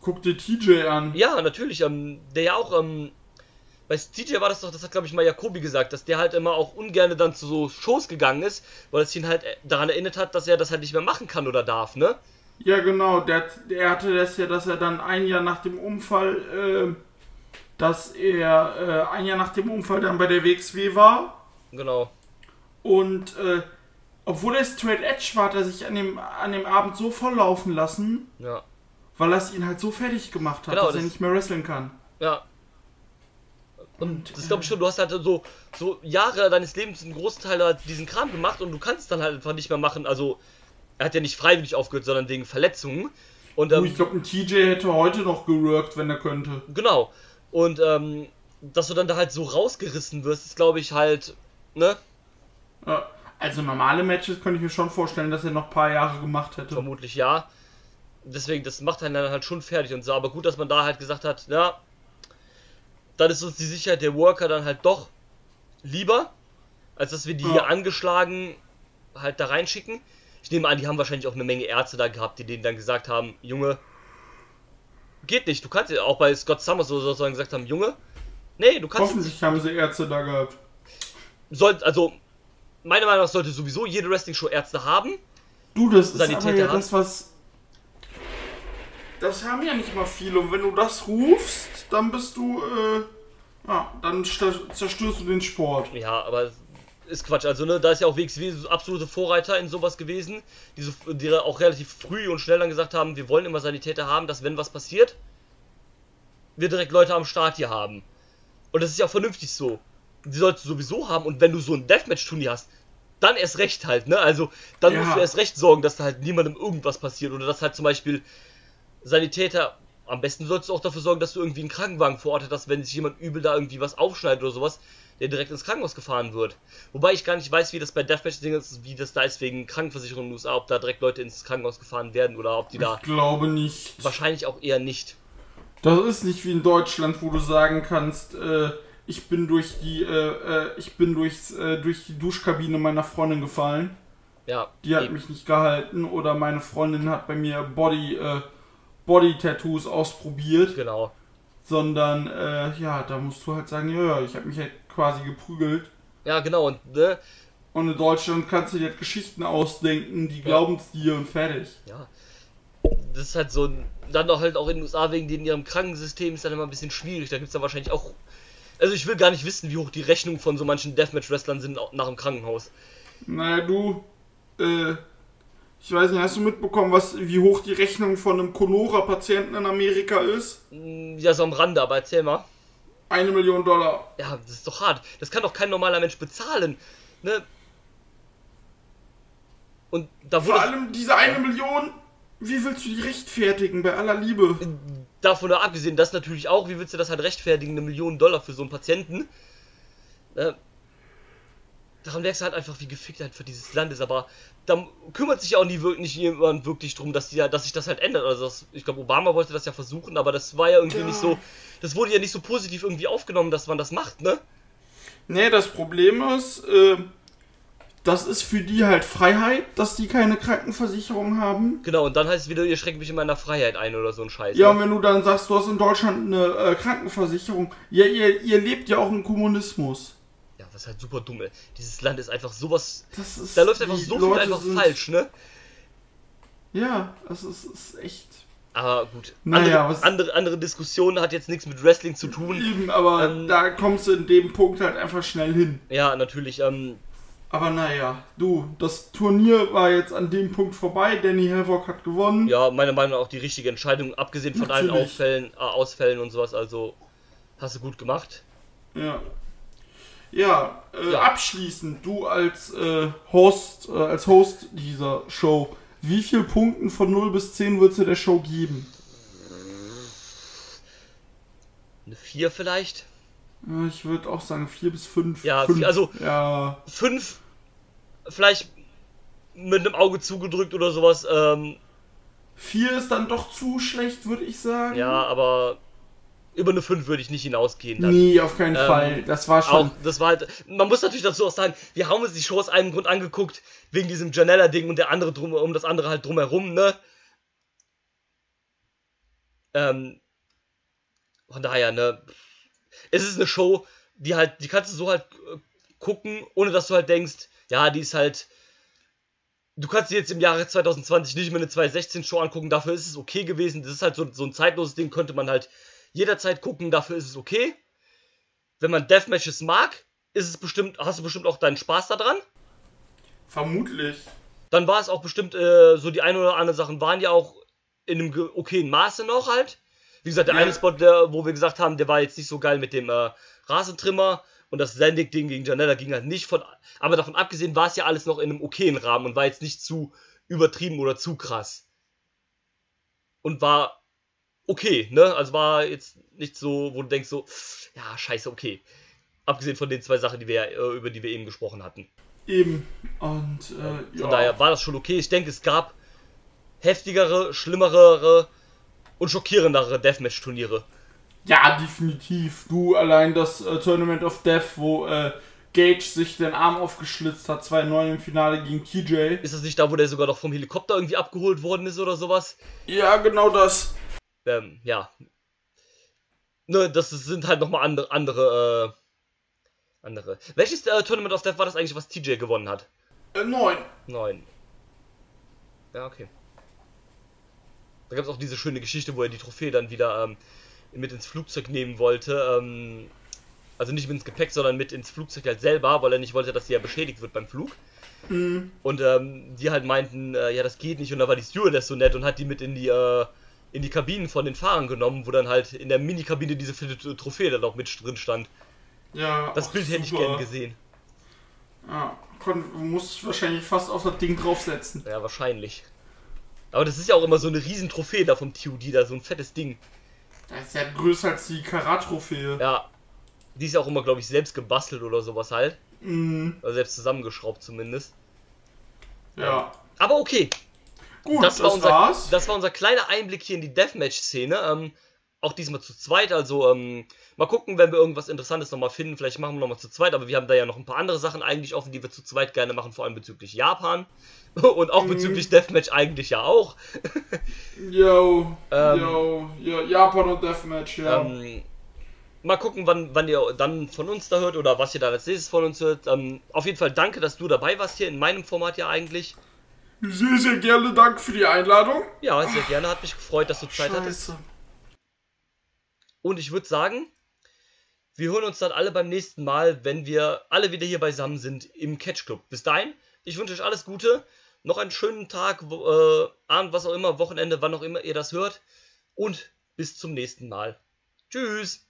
Guck dir TJ an. Ja, natürlich, ähm, der ja auch, ähm, bei TJ war das doch, das hat glaube ich mal Jakobi gesagt, dass der halt immer auch ungern dann zu so Shows gegangen ist, weil es ihn halt äh, daran erinnert hat, dass er das halt nicht mehr machen kann oder darf, ne? Ja, genau. Der, der hatte das ja, dass er dann ein Jahr nach dem Unfall, äh, dass er äh, ein Jahr nach dem Unfall dann bei der WXW war Genau. und äh, obwohl er Straight Edge war, hat er sich an dem, an dem Abend so volllaufen lassen, Ja. weil er es ihn halt so fertig gemacht hat, Genau, dass er das- nicht mehr wresteln kann. Ja. Und das glaube ich schon, du hast halt so, so Jahre deines Lebens einen Großteil halt diesen Kram gemacht und du kannst es dann halt einfach nicht mehr machen. Also, er hat ja nicht freiwillig aufgehört, sondern wegen Verletzungen. Und ähm, ich glaube, ein TJ hätte heute noch geworkt, wenn er könnte. genau. Und ähm, dass du dann da halt so rausgerissen wirst, ist glaube ich halt, ne? Also normale Matches könnte ich mir schon vorstellen, dass er noch ein paar Jahre gemacht hätte. Vermutlich ja. Deswegen, das macht einen dann halt schon fertig und so. Aber gut, dass man da halt gesagt hat, ja, dann ist uns die Sicherheit der Worker dann halt doch lieber, als dass wir die hier angeschlagen halt da reinschicken. Ich nehme an, die haben wahrscheinlich auch eine Menge Ärzte da gehabt, die denen dann gesagt haben, Junge, geht nicht. Du kannst ja auch bei Scott Summers oder so gesagt haben, Junge, nee, du kannst Hoffentlich haben sie Ärzte da gehabt. soll, also meiner Meinung nach sollte sowieso jede Wrestling-Show Ärzte haben. Du, das ist Sanitäter aber ja haben. das, was... Das haben ja nicht mal viele. Und wenn du das rufst, dann bist du, äh... Ja, dann zerstörst du den Sport. Ja, aber ist Quatsch. Also, ne, da ist ja auch WXW so absolute Vorreiter in sowas gewesen, die, so, die auch relativ früh und schnell dann gesagt haben, wir wollen immer Sanitäter haben, dass wenn was passiert, wir direkt Leute am Start hier haben. Und das ist ja auch vernünftig so. Die sollst du sowieso haben und wenn du so ein Deathmatch-Turnier hast, dann erst recht halt, ne? Also, dann Ja. musst du erst recht sorgen, dass da halt niemandem irgendwas passiert oder dass halt zum Beispiel Sanitäter. Am besten sollst du auch dafür sorgen, dass du irgendwie einen Krankenwagen verortet hast, wenn sich jemand übel da irgendwie was aufschneidet oder sowas, der direkt ins Krankenhaus gefahren wird. Wobei ich gar nicht weiß, wie das bei Deathmatch-Ding ist, wie das da ist wegen Krankenversicherung in den USA, ob da direkt Leute ins Krankenhaus gefahren werden oder ob die da Ich glaube nicht. wahrscheinlich auch eher nicht. Das ist nicht wie in Deutschland, wo du sagen kannst, äh, ich bin durch die, äh, äh, ich bin durchs, äh, durch die Duschkabine meiner Freundin gefallen. Ja, Die hat eben. mich nicht gehalten oder meine Freundin hat bei mir Body, äh, Body-Tattoos ausprobiert, genau. sondern äh, ja, da musst du halt sagen, ja, ja, ich habe mich halt quasi geprügelt. Ja, genau. Und ne, Und in Deutschland kannst du dir halt Geschichten ausdenken, die glauben es dir und fertig. ja, das ist halt so, ein- dann doch halt auch in den USA wegen den ihrem Krankensystem ist dann immer ein bisschen schwierig. Da gibt es dann wahrscheinlich auch, also ich will gar nicht wissen, wie hoch die Rechnungen von so manchen Deathmatch-Wrestlern sind nach dem Krankenhaus. Naja, du, äh, ich weiß nicht, hast du mitbekommen, was, wie hoch die Rechnung von einem Conora-Patienten in Amerika ist? Hm, Ja, so am Rande, aber erzähl mal. Eine Million Dollar. Ja, das ist doch hart. Das kann doch kein normaler Mensch bezahlen. Ne? Und da Vor wurde allem diese eine Million, wie willst du die rechtfertigen, bei aller Liebe? davon abgesehen, das natürlich auch, wie willst du das halt rechtfertigen, eine Million Dollar für so einen Patienten? Ne? Daran merkst du halt einfach, wie gefickt halt für dieses Land ist, aber da kümmert sich ja auch nie wirklich jemand wirklich drum, dass, die, ja- dass sich das halt ändert. Also das, ich glaube, Obama wollte das ja versuchen, aber das war ja irgendwie Ja. nicht so, das wurde ja nicht so positiv irgendwie aufgenommen, dass man das macht, ne? Nee, das Problem ist, äh, das ist für die halt Freiheit, dass die keine Krankenversicherung haben. Genau, und dann heißt es wieder, ihr schränkt mich in meiner Freiheit ein oder so ein Scheiß. Ja, ne? und wenn du dann sagst, du hast in Deutschland eine äh, Krankenversicherung, ja, ihr, ihr lebt ja auch im Kommunismus. Was halt super dumm, ey. Dieses Land ist einfach sowas. Das ist, Da läuft einfach so viel Leute einfach sind- falsch, ne? Ja, das ist, ist echt. Aber gut. Naja, andere, was- andere, andere Diskussion hat jetzt nichts mit Wrestling zu tun. Eben, aber Ähm, da kommst du in dem Punkt halt einfach schnell hin. Ja, natürlich. Ähm, Aber naja, du, das Turnier war jetzt an dem Punkt vorbei. Danny Havoc hat gewonnen. ja, meiner Meinung nach auch die richtige Entscheidung, abgesehen von allen Natürlich. Auffällen, äh, Ausfällen und sowas. Also, hast du gut gemacht. Ja. Ja, äh, Ja. abschließend, du als äh, Host, äh, als Host dieser Show, wie viel Punkten von 0 bis 10 würdest du der Show geben? Eine 4 vielleicht? Ich würde auch sagen 4 bis 5. Ja, Fünf. also- Ja, 5 vielleicht mit einem Auge zugedrückt oder sowas. Ähm, 4 ist dann doch zu schlecht, würde ich sagen. ja, aber über eine 5 würde ich nicht hinausgehen. Dann. Nee, auf keinen Ähm, Fall. Das war schon. Auch, das war halt, man muss natürlich dazu auch sagen, wir haben uns die Show aus einem Grund angeguckt, wegen diesem Janella-Ding und der andere drum, um das andere halt drumherum, ne? Ähm, von daher, ne? Es ist eine Show, die halt, die kannst du so halt äh, gucken, ohne dass du halt denkst, ja, die ist halt. Du kannst dir jetzt im Jahre 2020 nicht mehr eine 216-Show angucken, dafür ist es okay gewesen. Das ist halt so, so ein zeitloses Ding, könnte man halt jederzeit gucken, dafür ist es okay wenn man Deathmatches mag, ist es bestimmt, hast du bestimmt auch deinen Spaß daran. Vermutlich. Dann war es auch bestimmt, äh, so die ein oder andere Sachen waren ja auch in einem okayen Maße noch halt. Wie gesagt, der Ja. eine Spot, der, wo wir gesagt haben, der war jetzt nicht so geil mit dem äh, Rasentrimmer und das Sendig-Ding gegen Janella ging halt nicht von. Aber davon abgesehen war es ja alles noch in einem okayen Rahmen und war jetzt nicht zu übertrieben oder zu krass. Und war okay, ne? Also war jetzt nicht so, wo du denkst so, ja, scheiße, okay. Abgesehen von den zwei Sachen, die wir, äh, über die wir eben gesprochen hatten. Eben. Und äh, Von ja. daher war das schon okay. Ich denke, es gab heftigere, schlimmere und schockierendere Deathmatch-Turniere. Ja, definitiv. Du allein das äh, Tournament of Death, wo äh, Gage sich den Arm aufgeschlitzt hat, 2-9 im Finale gegen TJ. Ist das nicht da, wo der sogar noch vom Helikopter irgendwie abgeholt worden ist oder sowas? Ja, genau das. Ähm, ja. Ne, das sind halt nochmal andere, andere, äh, andere. Welches äh, Tournament of Death war das eigentlich, was TJ gewonnen hat? Äh, 9. Neun. Ja, okay. Da gab es auch diese schöne Geschichte, wo er die Trophäe dann wieder ähm, mit ins Flugzeug nehmen wollte. Ähm, also nicht mit ins Gepäck, sondern mit ins Flugzeug halt selber, weil er nicht wollte, dass sie ja beschädigt wird beim Flug. Und ähm, die halt meinten, äh, ja, das geht nicht. Und da war die Stewardess so nett und hat die mit in die, äh, in die Kabinen von den Fahrern genommen, wo dann halt in der Minikabine diese fette Trophäe dann auch mit drin stand. Ja, Das Bild hätte ich gern gesehen. Ja, kon muss ich wahrscheinlich fast auf das Ding draufsetzen. Ja, wahrscheinlich. Aber das ist ja auch immer so eine riesen Trophäe da vom TUD, da so ein fettes Ding. Das ist ja größer als die Karat-Trophäe. Ja. Die ist ja auch immer, glaube ich, selbst gebastelt oder sowas halt. Mhm. Oder selbst zusammengeschraubt zumindest. Ja. Aber okay. Gut, das, das, war unser, war's. das war unser kleiner Einblick hier in die Deathmatch-Szene. Ähm, auch diesmal zu zweit. Also ähm, mal gucken, wenn wir irgendwas Interessantes nochmal finden. Vielleicht machen wir nochmal zu zweit. Aber wir haben da ja noch ein paar andere Sachen eigentlich offen, die wir zu zweit gerne machen. Vor allem bezüglich Japan. Und auch Mhm. bezüglich Deathmatch eigentlich ja auch. Yo, Ähm, yo, yo, Japan und Deathmatch, ja. Ähm, mal gucken, wann, wann ihr dann von uns da hört oder was ihr dann als nächstes von uns hört. Ähm, auf jeden Fall danke, dass du dabei warst hier in meinem Format ja eigentlich. Sehr, sehr gerne Dank für die Einladung. Ja, sehr gerne. Hat mich gefreut, dass du Zeit hattest. Scheiße. Und ich würde sagen, wir hören uns dann alle beim nächsten Mal, wenn wir alle wieder hier beisammen sind im Catch Club. Bis dahin, ich wünsche euch alles Gute. Noch einen schönen Tag, äh, Abend, was auch immer, Wochenende, wann auch immer ihr das hört. Und bis zum nächsten Mal. Tschüss.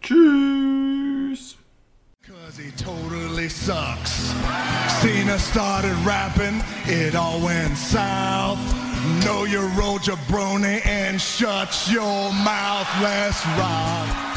Tschüss. Cause he totally sucks. Cena started rapping, it all went south. Know your road jabroni and shut your mouth, let's rock.